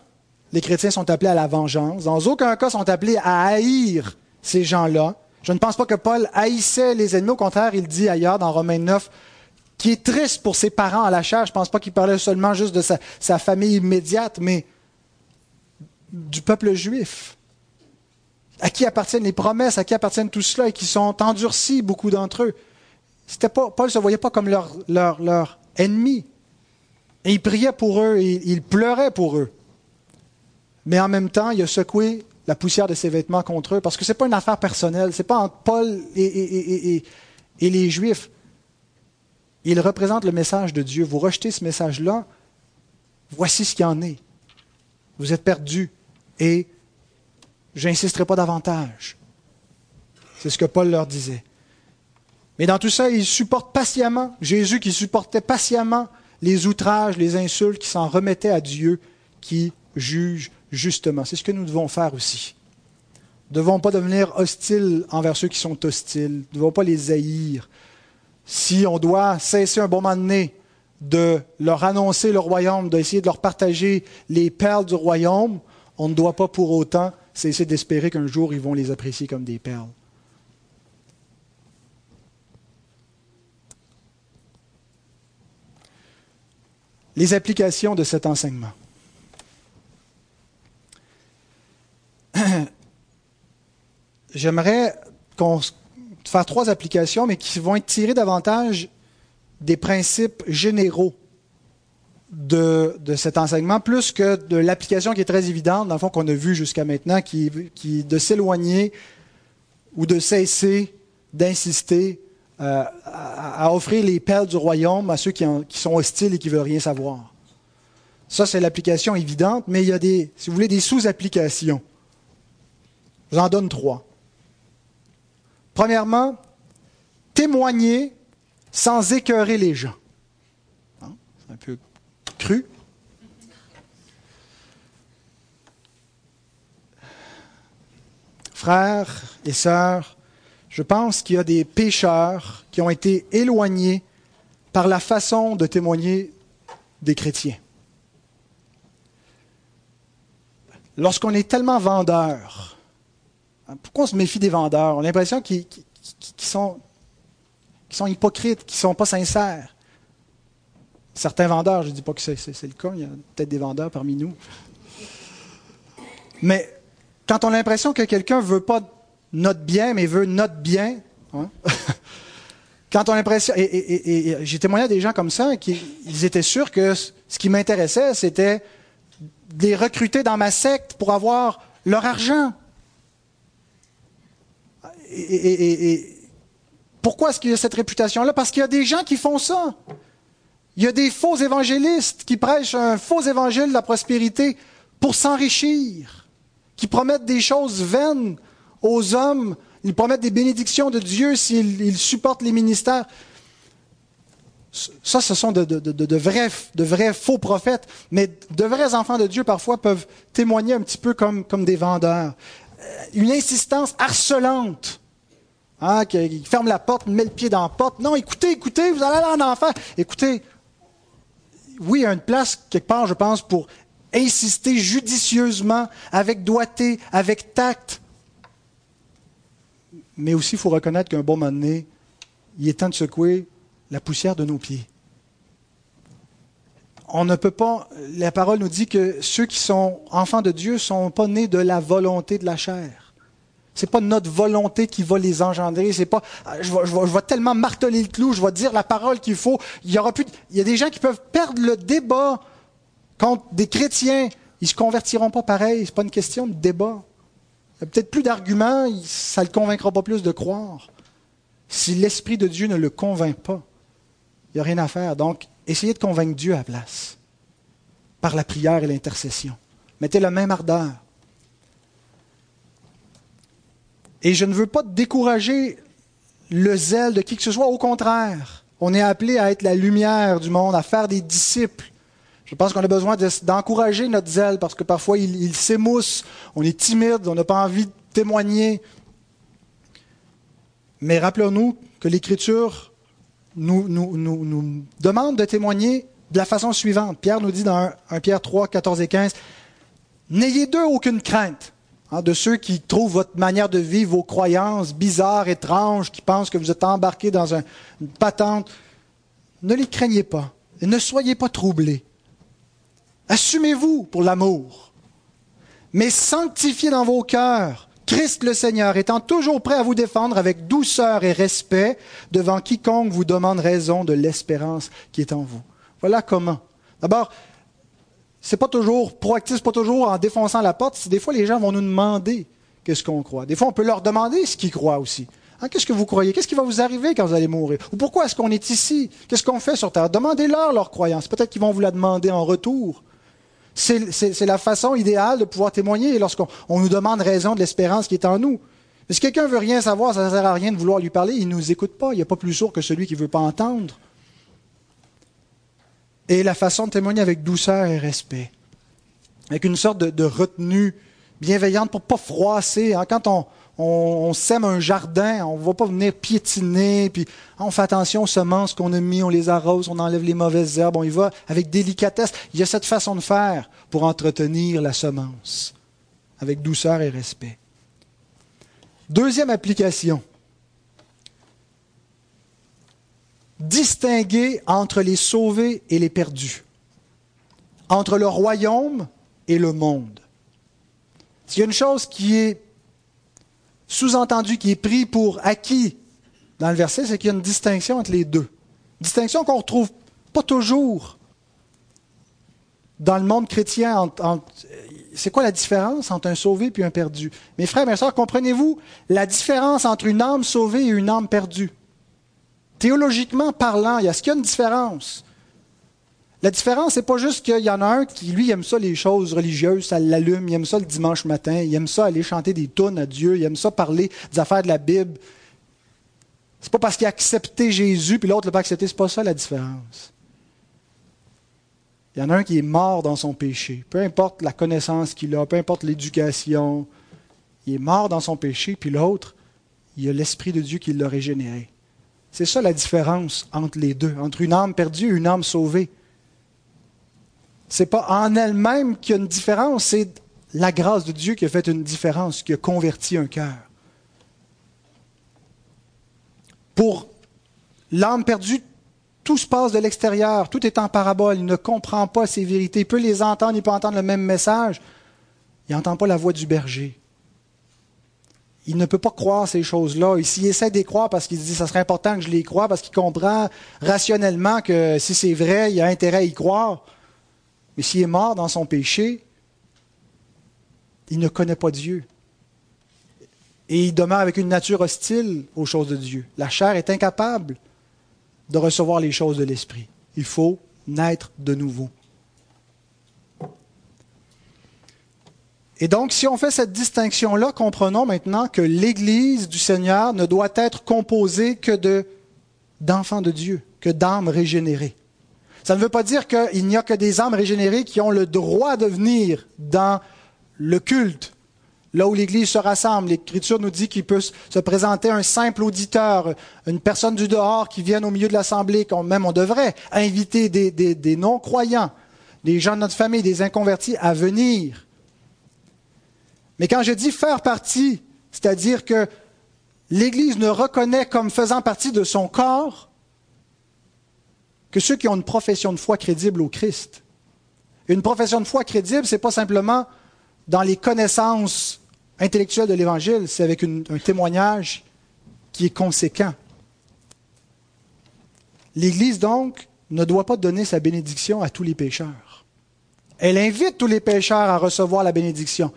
[SPEAKER 1] les chrétiens sont appelés à la vengeance. Dans aucun cas, sont appelés à haïr ces gens-là. Je ne pense pas que Paul haïssait les ennemis. Au contraire, il dit ailleurs, dans Romains 9, qu'il est triste pour ses parents à la chair. Je ne pense pas qu'il parlait seulement juste de sa, famille immédiate, mais du peuple juif à qui appartiennent les promesses, à qui appartiennent tout cela et qui sont endurcis, beaucoup d'entre eux. Pas, Paul ne se voyait pas comme leur ennemi. Et il priait pour eux, et il pleurait pour eux. Mais en même temps, il a secoué la poussière de ses vêtements contre eux, parce que ce n'est pas une affaire personnelle, ce n'est pas entre Paul et, les Juifs. Il représente le message de Dieu. Vous rejetez ce message-là, voici ce qu'il en est. Vous êtes perdus. Et J'insisterai pas davantage. C'est ce que Paul leur disait. Mais dans tout ça, ils supportent patiemment, Jésus qui supportait patiemment les outrages, les insultes, qui s'en remettait à Dieu, qui juge justement. C'est ce que nous devons faire aussi. Nous ne devons pas devenir hostiles envers ceux qui sont hostiles. Nous ne devons pas les haïr. Si on doit cesser un bon moment donné de leur annoncer le royaume, d'essayer de leur partager les perles du royaume, on ne doit pas pour autant c'est essayer d'espérer qu'un jour ils vont les apprécier comme des perles. Les applications de cet enseignement. J'aimerais faire trois applications, mais qui vont être tirées davantage des principes généraux de, cet enseignement, plus que de l'application qui est très évidente, dans le fond, qu'on a vu jusqu'à maintenant, qui, qui de s'éloigner ou de cesser d'insister euh, à, offrir les perles du royaume à ceux qui, sont hostiles et qui ne veulent rien savoir. Ça, c'est l'application évidente, mais il y a des, si vous voulez, des sous-applications. J'en donne trois. Premièrement, témoigner sans écœurer les gens. Hein? C'est un peu cru. Frères et sœurs, je pense qu'il y a des pécheurs qui ont été éloignés par la façon de témoigner des chrétiens. Lorsqu'on est tellement vendeur, hein, pourquoi on se méfie des vendeurs? On a l'impression qu'ils qui, sont, sont hypocrites, qui ne sont pas sincères. Certains vendeurs, je ne dis pas que c'est, le cas, il y a peut-être des vendeurs parmi nous. Mais quand on a l'impression que quelqu'un ne veut pas notre bien, mais veut notre bien, hein, quand on a l'impression, et, j'ai témoigné à des gens comme ça, qui ils étaient sûrs que ce qui m'intéressait, c'était de les recruter dans ma secte pour avoir leur argent. Et, pourquoi est-ce qu'il y a cette réputation-là? Parce qu'il y a des gens qui font ça. Il y a des faux évangélistes qui prêchent un faux évangile de la prospérité pour s'enrichir, qui promettent des choses vaines aux hommes, ils promettent des bénédictions de Dieu s'ils supportent les ministères. Ça, ce sont de, vrais, de vrais faux prophètes, mais de vrais enfants de Dieu parfois peuvent témoigner un petit peu comme, comme des vendeurs. Euh, une insistance harcelante. Hein, qui ferme la porte, met le pied dans la porte. Non, écoutez, écoutez, vous allez aller en enfer. Écoutez, oui, il y a une place quelque part, je pense, pour insister judicieusement, avec doigté, avec tact. Mais aussi, il faut reconnaître qu'un bon moment donné, il est temps de secouer la poussière de nos pieds. On ne peut pas, la parole nous dit que ceux qui sont enfants de Dieu ne sont pas nés de la volonté de la chair. Ce n'est pas notre volonté qui va les engendrer. C'est pas, je vais, tellement marteler le clou, je vais dire la parole qu'il faut. Il y aura a des gens qui peuvent perdre le débat contre des chrétiens. Ils se convertiront pas pareil. C'est pas une question de débat. A peut-être plus d'arguments. Ça ne le convaincra pas plus de croire. Si l'Esprit de Dieu ne le convainc pas, il n'y a rien à faire. Donc, essayez de convaincre Dieu à la place, par la prière et l'intercession. Mettez la même ardeur. Et je ne veux pas décourager le zèle de qui que ce soit. Au contraire, on est appelé à être la lumière du monde, à faire des disciples. Je pense qu'on a besoin d'encourager notre zèle parce que parfois il, s'émousse, on est timide, on n'a pas envie de témoigner. Mais rappelons-nous que l'Écriture nous, demande de témoigner de la façon suivante. Pierre nous dit dans 1, Pierre 3, 14 et 15, N'ayez d'eux aucune crainte, hein, de ceux qui trouvent votre manière de vivre, vos croyances bizarres, étranges, qui pensent que vous êtes embarqués dans une patente. Ne les craignez pas et ne soyez pas troublés. Assumez-vous pour l'amour, mais sanctifiez dans vos cœurs Christ le Seigneur, étant toujours prêt à vous défendre avec douceur et respect devant quiconque vous demande raison de l'espérance qui est en vous. Voilà comment. D'abord, c'est pas toujours proactif, c'est pas toujours en défonçant la porte. Des fois, les gens vont nous demander qu'est-ce qu'on croit. Des fois, on peut leur demander ce qu'ils croient aussi. Hein, qu'est-ce que vous croyez? Qu'est-ce qui va vous arriver quand vous allez mourir? Ou pourquoi est-ce qu'on est ici? Qu'est-ce qu'on fait sur Terre? Demandez-leur leur croyance. Peut-être qu'ils vont vous la demander en retour. C'est la façon idéale de pouvoir témoigner lorsqu'on nous demande raison de l'espérance qui est en nous. Si quelqu'un veut rien savoir, ça ne sert à rien de vouloir lui parler, il ne nous écoute pas. Il n'y a pas plus sourd que celui qui ne veut pas entendre. Et la façon de témoigner avec douceur et respect, avec une sorte de, retenue bienveillante pour ne pas froisser. Hein. Quand on, on, sème un jardin, on ne va pas venir piétiner, puis on fait attention aux semences qu'on a mis, on les arrose, on enlève les mauvaises herbes, on y va avec délicatesse. Il y a cette façon de faire pour entretenir la semence, avec douceur et respect. Deuxième application. Distinguer entre les sauvés et les perdus, entre le royaume et le monde. S'il y a une chose qui est sous-entendu qui est pris pour acquis dans le verset, c'est qu'il y a une distinction entre les deux. Distinction qu'on ne retrouve pas toujours dans le monde chrétien. c'est quoi la différence entre un sauvé et un perdu? Mes frères, mes sœurs, comprenez-vous la différence entre une âme sauvée et une âme perdue? Théologiquement parlant, il y a ce qu'il y a une différence? La différence, c'est pas juste qu'il y en a un qui, lui, aime ça les choses religieuses, ça l'allume, il aime ça le dimanche matin, il aime ça aller chanter des tonnes à Dieu, il aime ça parler des affaires de la Bible. C'est pas parce qu'il a accepté Jésus, puis l'autre l'a pas accepté, c'est pas ça la différence. Il y en a un qui est mort dans son péché, peu importe la connaissance qu'il a, peu importe l'éducation, il est mort dans son péché, puis l'autre, il a l'Esprit de Dieu qui l'a régénéré. C'est ça la différence entre les deux, entre une âme perdue et une âme sauvée n'est pas en elle-même qu'il y a une différence, c'est la grâce de Dieu qui a fait une différence, qui a converti un cœur. Pour l'âme perdue, tout se passe de l'extérieur, tout est en parabole, il ne comprend pas ces vérités, il peut les entendre, il peut entendre le même message, il n'entend pas la voix du berger. Il ne peut pas croire ces choses-là. S'il essaie de les croire parce qu'il se dit ce serait important que je les croie, parce qu'il comprend rationnellement que si c'est vrai, il y a intérêt à y croire. Mais s'il est mort dans son péché, il ne connaît pas Dieu. Et il demeure avec une nature hostile aux choses de Dieu. La chair est incapable de recevoir les choses de l'Esprit. Il faut naître de nouveau. Et donc, si on fait cette distinction-là, comprenons maintenant que l'Église du Seigneur ne doit être composée que de, d'enfants de Dieu, que d'âmes régénérées. Ça ne veut pas dire qu'il n'y a que des âmes régénérées qui ont le droit de venir dans le culte, là où l'Église se rassemble. L'Écriture nous dit qu'il peut se présenter un simple auditeur, une personne du dehors qui vient au milieu de l'Assemblée, qu'on, même on devrait inviter des, des non-croyants, des gens de notre famille, des inconvertis à venir mais quand je dis faire partie, c'est-à-dire que l'Église ne reconnaît comme faisant partie de son corps que ceux qui ont une profession de foi crédible au Christ. Une profession de foi crédible, ce n'est pas simplement dans les connaissances intellectuelles de l'Évangile, c'est avec un témoignage qui est conséquent. L'Église, donc, ne doit pas donner sa bénédiction à tous les pécheurs. Elle invite tous les pécheurs à recevoir la bénédiction.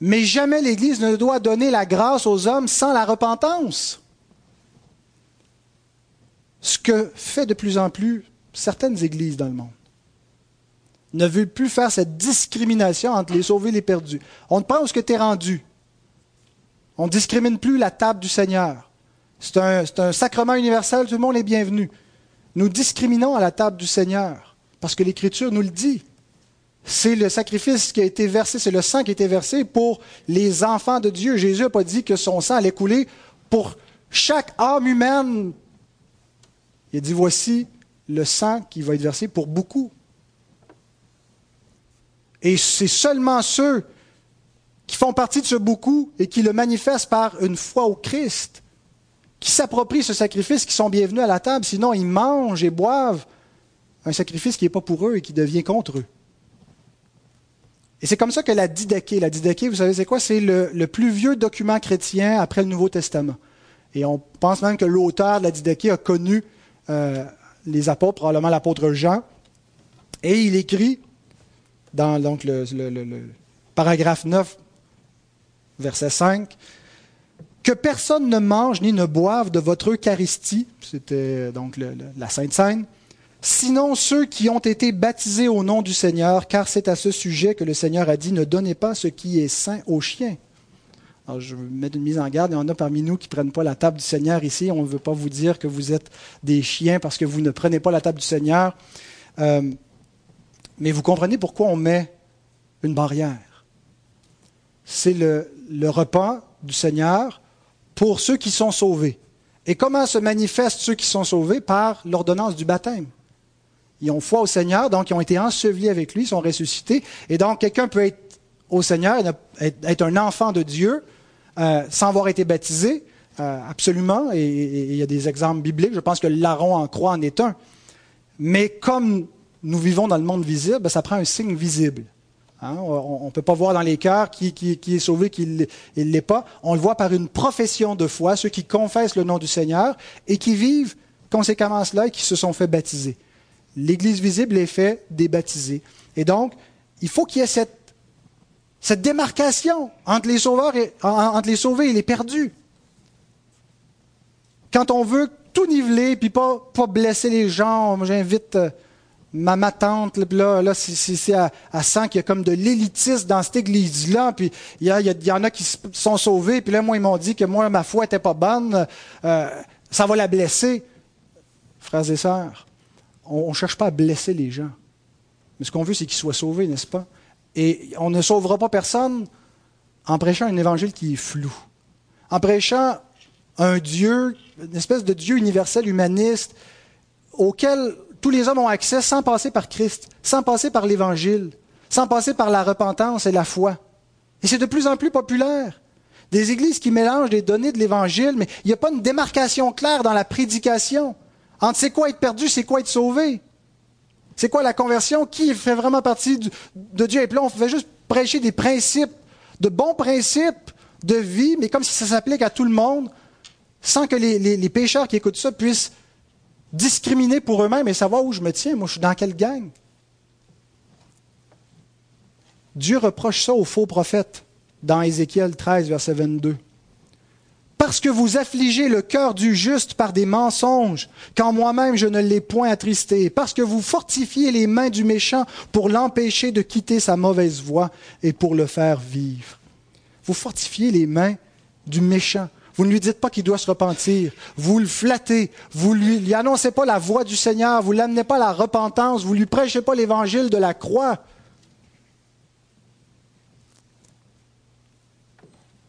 [SPEAKER 1] Mais jamais l'Église ne doit donner la grâce aux hommes sans la repentance. Ce que fait de plus en plus certaines églises dans le monde. Ne veulent plus faire cette discrimination entre les sauvés et les perdus. On ne pense que tu es rendu. On ne discrimine plus la table du Seigneur. C'est un, un, sacrement universel, tout le monde est bienvenu. Nous discriminons à la table du Seigneur, parce que l'Écriture nous le dit. C'est le sacrifice qui a été versé, c'est le sang qui a été versé pour les enfants de Dieu. Jésus n'a pas dit que son sang allait couler pour chaque âme humaine. Il a dit, voici le sang qui va être versé pour beaucoup. Et c'est seulement ceux qui font partie de ce beaucoup et qui le manifestent par une foi au Christ, qui s'approprient ce sacrifice, qui sont bienvenus à la table. Sinon, ils mangent et boivent un sacrifice qui n'est pas pour eux et qui devient contre eux. Et c'est comme ça que la Didaché, la Didaché, vous savez c'est quoi? C'est le, plus vieux document chrétien après le Nouveau Testament. Et on pense même que l'auteur de la Didaché a connu euh, les apôtres, probablement l'apôtre Jean. Et il écrit dans donc, le, paragraphe 9, verset 5, que personne ne mange ni ne boive de votre Eucharistie, c'était donc la Sainte Seine, sinon ceux qui ont été baptisés au nom du Seigneur, car c'est à ce sujet que le Seigneur a dit, ne donnez pas ce qui est saint aux chiens. Je vais mettre une mise en garde. Il y en a parmi nous qui ne prennent pas la table du Seigneur ici. On ne veut pas vous dire que vous êtes des chiens parce que vous ne prenez pas la table du Seigneur. Euh, mais vous comprenez pourquoi on met une barrière. C'est le, le repas du Seigneur pour ceux qui sont sauvés. Et comment se manifestent ceux qui sont sauvés? Par l'ordonnance du baptême. Ils ont foi au Seigneur, donc ils ont été ensevelis avec lui, ils sont ressuscités. Et donc, quelqu'un peut être au Seigneur, être un enfant de Dieu, euh, sans avoir été baptisé, euh, absolument. Et, il y a des exemples bibliques. Je pense que Laron en croix en est un. Mais comme nous vivons dans le monde visible, ça prend un signe visible. Hein. On ne peut pas voir dans les cœurs qui, qui est sauvé, qui ne l'est pas. On le voit par une profession de foi, ceux qui confessent le nom du Seigneur et qui vivent conséquemment cela et qui se sont fait baptiser. L'Église visible est faite des baptisés. Et donc, il faut qu'il y ait cette, cette démarcation entre les, sauveurs et, entre les sauvés et les perdus. Quand on veut tout niveler, puis pas, blesser les gens, j'invite euh, ma, ma tante, là, là c'est à, à 100 qu'il y a comme de l'élitisme dans cette église-là, puis il y, a, y, en a qui sont sauvés, puis là, moi, ils m'ont dit que moi, ma foi était pas bonne, euh, ça va la blesser. Frères et sœurs, on ne cherche pas à blesser les gens. Mais ce qu'on veut, c'est qu'ils soient sauvés, n'est-ce pas? Et on ne sauvera pas personne en prêchant un évangile qui est flou. En prêchant un Dieu, une espèce de Dieu universel, humaniste, auquel tous les hommes ont accès sans passer par Christ, sans passer par l'Évangile, sans passer par la repentance et la foi. Et c'est de plus en plus populaire. Des églises qui mélangent les données de l'Évangile, mais il n'y a pas une démarcation claire dans la prédication entre c'est quoi être perdu, c'est quoi être sauvé. C'est quoi la conversion? Qui fait vraiment partie de Dieu? Et puis là, on fait juste prêcher des principes, de bons principes de vie, mais comme si ça s'applique à tout le monde, sans que les, les, pécheurs qui écoutent ça puissent discriminer pour eux-mêmes et savoir où je me tiens. Moi, je suis dans quelle gang? Dieu reproche ça aux faux prophètes dans Ézéchiel 13, verset 22 parce que vous affligez le cœur du juste par des mensonges, quand moi-même je ne l'ai point attristé, parce que vous fortifiez les mains du méchant pour l'empêcher de quitter sa mauvaise voie et pour le faire vivre. Vous fortifiez les mains du méchant. Vous ne lui dites pas qu'il doit se repentir. Vous le flattez. Vous lui, lui annoncez pas la voix du Seigneur. Vous l'amenez pas à la repentance. Vous lui prêchez pas l'évangile de la croix.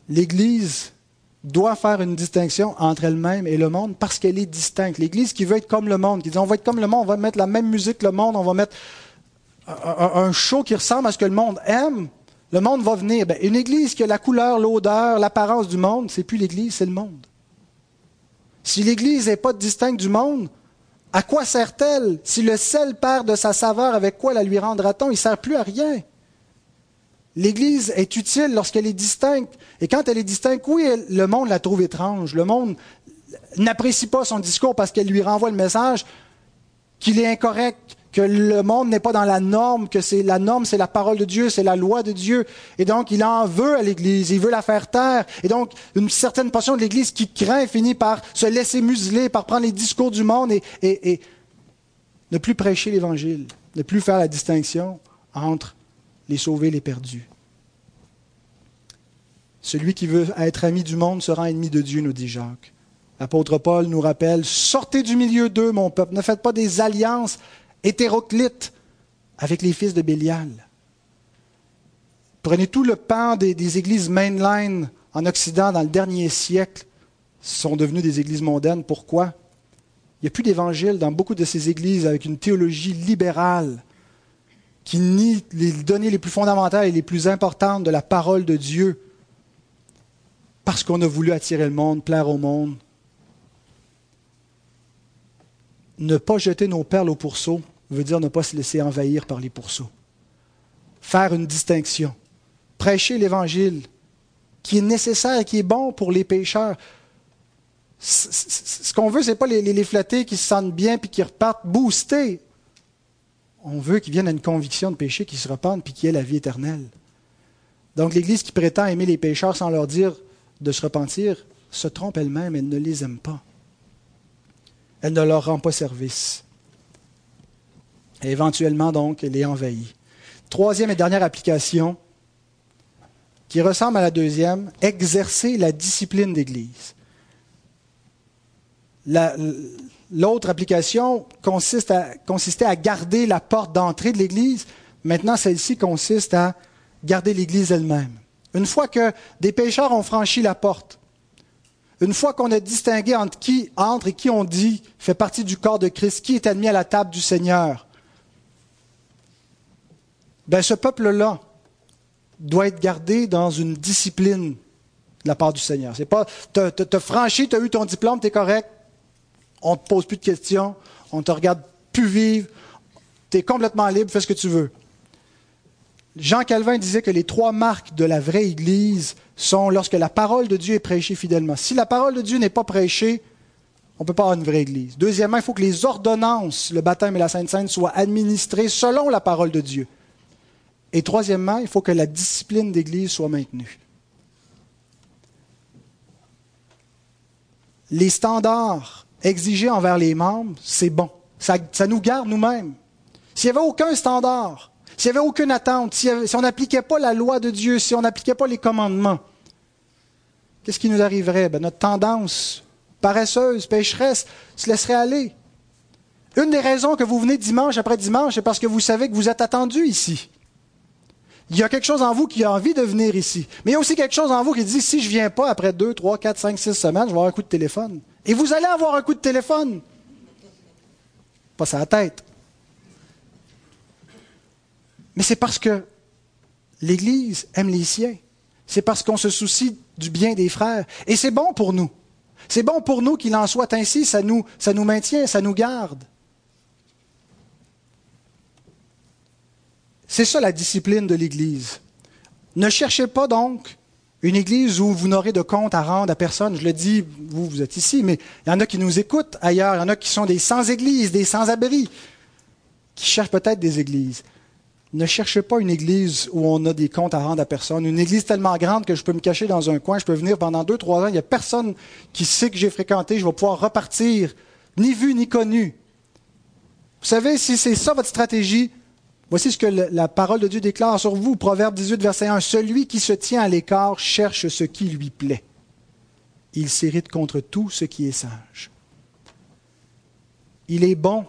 [SPEAKER 1] L'Église doit faire une distinction entre elle-même et le monde parce qu'elle est distincte. L'Église qui veut être comme le monde, qui dit on va être comme le monde, on va mettre la même musique que le monde, on va mettre un, show qui ressemble à ce que le monde aime, le monde va venir. Ben, une Église qui a la couleur, l'odeur, l'apparence du monde, c'est plus l'Église, c'est le monde. Si l'Église n'est pas distincte du monde, à quoi sert-elle? Si le sel perd de sa saveur, avec quoi la lui rendra-t-on? Il ne sert plus à rien. L'Église est utile lorsqu'elle est distincte. Et quand elle est distincte, oui, le monde la trouve étrange. Le monde n'apprécie pas son discours parce qu'elle lui renvoie le message qu'il est incorrect, que le monde n'est pas dans la norme, que c'est la norme, c'est la parole de Dieu, c'est la loi de Dieu. Et donc, il en veut à l'Église, il veut la faire taire. Et donc, une certaine portion de l'Église qui craint finit par se laisser museler, par prendre les discours du monde et, et ne plus prêcher l'Évangile, ne plus faire la distinction entre les sauvés, les perdus. Celui qui veut être ami du monde sera ennemi de Dieu, nous dit Jacques. L'apôtre Paul nous rappelle, sortez du milieu d'eux, mon peuple, ne faites pas des alliances hétéroclites avec les fils de Bélial. Prenez tout le pan des, des églises mainline en Occident dans le dernier siècle, sont devenues des églises mondaines. Pourquoi? Il n'y a plus d'évangile dans beaucoup de ces églises avec une théologie libérale qui nie les données les plus fondamentales et les plus importantes de la parole de Dieu, parce qu'on a voulu attirer le monde, plaire au monde. Ne pas jeter nos perles au pourceau veut dire ne pas se laisser envahir par les pourceaux. Faire une distinction. Prêcher l'Évangile, qui est nécessaire et qui est bon pour les pécheurs. Ce qu'on veut, ce n'est pas les, les, flatter qui se sentent bien puis qui repartent boostés on veut qu'ils viennent à une conviction de péché, qu'ils se repentent, puis qu'ils aient la vie éternelle. Donc l'Église qui prétend aimer les pécheurs sans leur dire de se repentir, se trompe elle-même, elle ne les aime pas. Elle ne leur rend pas service. Éventuellement, donc, elle est envahie. Troisième et dernière application, qui ressemble à la deuxième, exercer la discipline d'Église. La, L'autre application consistait à garder la porte d'entrée de l'Église. Maintenant, celle-ci consiste à garder l'Église elle-même. Une fois que des pécheurs ont franchi la porte, une fois qu'on a distingué entre qui entre et qui on dit fait partie du corps de Christ, qui est admis à la table du Seigneur, ben ce peuple-là doit être gardé dans une discipline de la part du Seigneur. C'est pas, tu as franchi, tu as eu ton diplôme, tu correct, on te pose plus de questions, on te regarde plus vivre, tu es complètement libre, fais ce que tu veux. Jean Calvin disait que les trois marques de la vraie Église sont lorsque la parole de Dieu est prêchée fidèlement. Si la parole de Dieu n'est pas prêchée, on ne peut pas avoir une vraie Église. Deuxièmement, il faut que les ordonnances, le baptême et la Sainte Sainte, soient administrées selon la parole de Dieu. Et troisièmement, il faut que la discipline d'Église soit maintenue. Les standards exiger envers les membres, c'est bon. Ça, nous garde nous-mêmes. S'il n'y avait aucun standard, s'il n'y avait aucune attente, si, on n'appliquait pas la loi de Dieu, si on n'appliquait pas les commandements, qu'est-ce qui nous arriverait? Ben, notre tendance paresseuse, pécheresse, se laisserait aller. Une des raisons que vous venez dimanche après dimanche, c'est parce que vous savez que vous êtes attendu ici. Il y a quelque chose en vous qui a envie de venir ici. Mais il y a aussi quelque chose en vous qui dit, si je ne viens pas après deux, trois, quatre, cinq, six semaines, je vais avoir un coup de téléphone. Et vous allez avoir un coup de téléphone. Pas ça la tête. Mais c'est parce que l'Église aime les siens. C'est parce qu'on se soucie du bien des frères. Et c'est bon pour nous. C'est bon pour nous qu'il en soit ainsi, ça nous, ça nous maintient, ça nous garde. C'est ça la discipline de l'Église. Ne cherchez pas donc une Église où vous n'aurez de compte à rendre à personne. Je le dis, vous, vous êtes ici, mais il y en a qui nous écoutent ailleurs, il y en a qui sont des sans-églises, des sans-abris, qui cherchent peut-être des églises. Ne cherchez pas une église où on a des comptes à rendre à personne. Une église tellement grande que je peux me cacher dans un coin, je peux venir pendant deux, trois ans, il n'y a personne qui sait que j'ai fréquenté, je vais pouvoir repartir, ni vu ni connu. Vous savez, si c'est ça votre stratégie, Voici ce que la parole de Dieu déclare sur vous, Proverbe 18, verset 1. Celui qui se tient à l'écart cherche ce qui lui plaît. Il s'irrite contre tout ce qui est sage. Il est bon,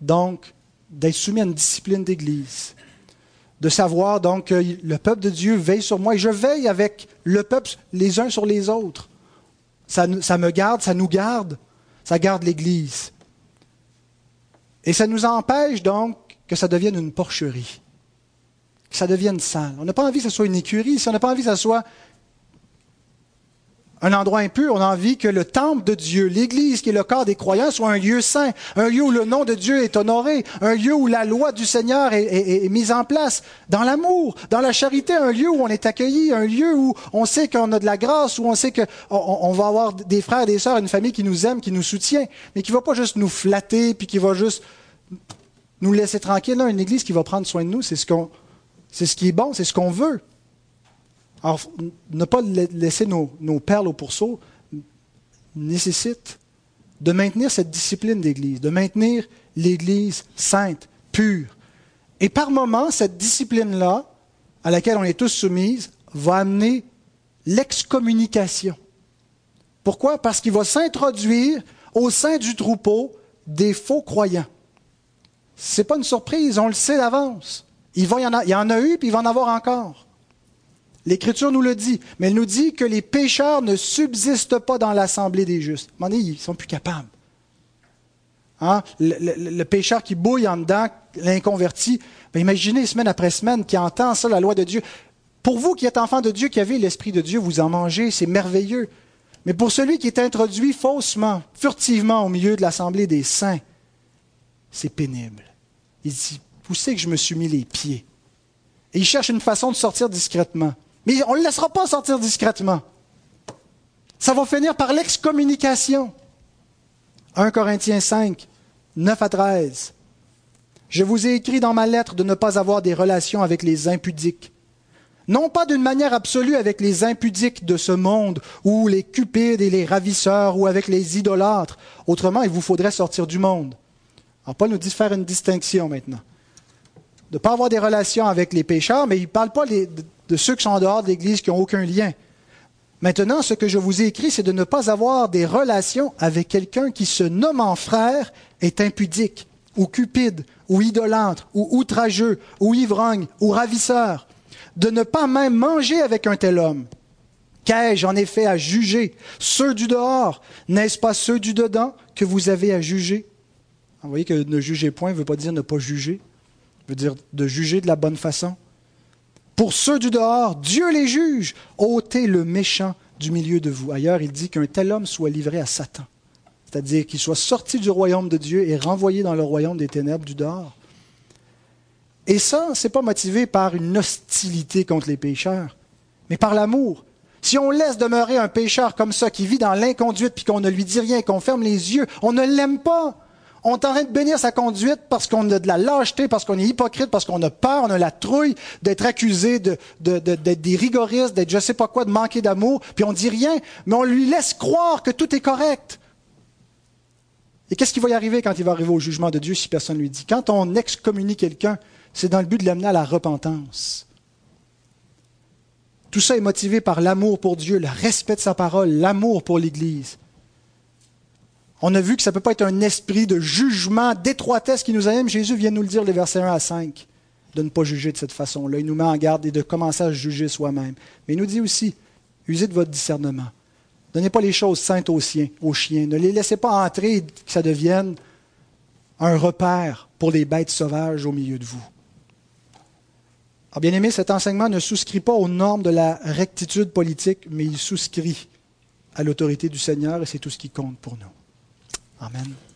[SPEAKER 1] donc, d'être soumis à une discipline d'Église, de savoir donc que le peuple de Dieu veille sur moi et je veille avec le peuple les uns sur les autres. Ça, ça me garde, ça nous garde, ça garde l'Église. Et ça nous empêche donc que ça devienne une porcherie, que ça devienne sale. On n'a pas envie que ce soit une écurie, si on n'a pas envie que ce soit un endroit impur, on a envie que le temple de Dieu, l'Église qui est le corps des croyants, soit un lieu saint, un lieu où le nom de Dieu est honoré, un lieu où la loi du Seigneur est, mise en place, dans l'amour, dans la charité, un lieu où on est accueilli, un lieu où on sait qu'on a de la grâce, où on sait qu'on on va avoir des frères des sœurs, une famille qui nous aime, qui nous soutient, mais qui ne va pas juste nous flatter, puis qui va juste nous laisser tranquilles. Là, une église qui va prendre soin de nous, c'est ce, qu'on, c'est ce qui est bon, c'est ce qu'on veut. Alors, ne pas laisser nos, perles au pourceau nécessite de maintenir cette discipline d'église, de maintenir l'église sainte, pure. Et par moments, cette discipline-là, à laquelle on est tous soumis, va amener l'excommunication. Pourquoi? Parce qu'il va s'introduire au sein du troupeau des faux croyants. Ce n'est pas une surprise, on le sait d'avance. Il, y en a, il y en a eu, puis il va en avoir encore. L'Écriture nous le dit, mais elle nous dit que les pécheurs ne subsistent pas dans l'assemblée des justes. Ils sont plus capables. Hein? Le, pécheur qui bouille en dedans, l'inconverti, ben imaginez semaine après semaine qui entend ça, la loi de Dieu. Pour vous qui êtes enfant de Dieu, qui avez l'Esprit de Dieu, vous en mangez, c'est merveilleux. Mais pour celui qui est introduit faussement, furtivement au milieu de l'assemblée des saints, c'est pénible. Il dit, vous savez que je me suis mis les pieds? Et il cherche une façon de sortir discrètement. Mais on ne le laissera pas sortir discrètement. Ça va finir par l'excommunication. 1 Corinthiens 5, 9 à 13. Je vous ai écrit dans ma lettre de ne pas avoir des relations avec les impudiques. Non pas d'une manière absolue avec les impudiques de ce monde, ou les cupides et les ravisseurs, ou avec les idolâtres. Autrement, il vous faudrait sortir du monde. Alors Paul nous dit de faire une distinction maintenant. De ne pas avoir des relations avec les pécheurs, mais il ne parle pas de ceux qui sont en dehors de l'Église, qui n'ont aucun lien. Maintenant, ce que je vous ai écrit, c'est de ne pas avoir des relations avec quelqu'un qui se nommant frère est impudique, ou cupide, ou idolâtre, ou outrageux, ou ivrogne, ou ravisseur. De ne pas même manger avec un tel homme. Qu'ai-je en effet à juger Ceux du dehors, n'est-ce pas ceux du dedans que vous avez à juger? Vous voyez que ne juger point ne veut pas dire ne pas juger, veut dire de juger de la bonne façon. Pour ceux du dehors, Dieu les juge. ôtez le méchant du milieu de vous. Ailleurs, il dit qu'un tel homme soit livré à Satan, c'est-à-dire qu'il soit sorti du royaume de Dieu et renvoyé dans le royaume des ténèbres du dehors. Et ça, ce n'est pas motivé par une hostilité contre les pécheurs, mais par l'amour. Si on laisse demeurer un pécheur comme ça, qui vit dans l'inconduite, puis qu'on ne lui dit rien, qu'on ferme les yeux, on ne l'aime pas. On est en train de bénir sa conduite parce qu'on a de la lâcheté, parce qu'on est hypocrite, parce qu'on a peur, on a la trouille d'être accusé d'être de, des rigoristes, d'être je sais pas quoi, de manquer d'amour, puis on dit rien, mais on lui laisse croire que tout est correct. Et qu'est-ce qui va y arriver quand il va arriver au jugement de Dieu si personne ne lui dit? Quand on excommunie quelqu'un, c'est dans le but de l'amener à la repentance. Tout ça est motivé par l'amour pour Dieu, le respect de sa parole, l'amour pour l'Église. On a vu que ça ne peut pas être un esprit de jugement, d'étroitesse qui nous anime. Jésus vient nous le dire, les versets 1 à 5, de ne pas juger de cette façon-là. Il nous met en garde et de commencer à juger soi-même. Mais il nous dit aussi, usez de votre discernement. Donnez pas les choses saintes aux, chiens, aux chiens. Ne les laissez pas entrer et que ça devienne un repère pour les bêtes sauvages au milieu de vous. Alors, bien aimé, cet enseignement ne souscrit pas aux normes de la rectitude politique, mais il souscrit à l'autorité du Seigneur et c'est tout ce qui compte pour nous. Amen.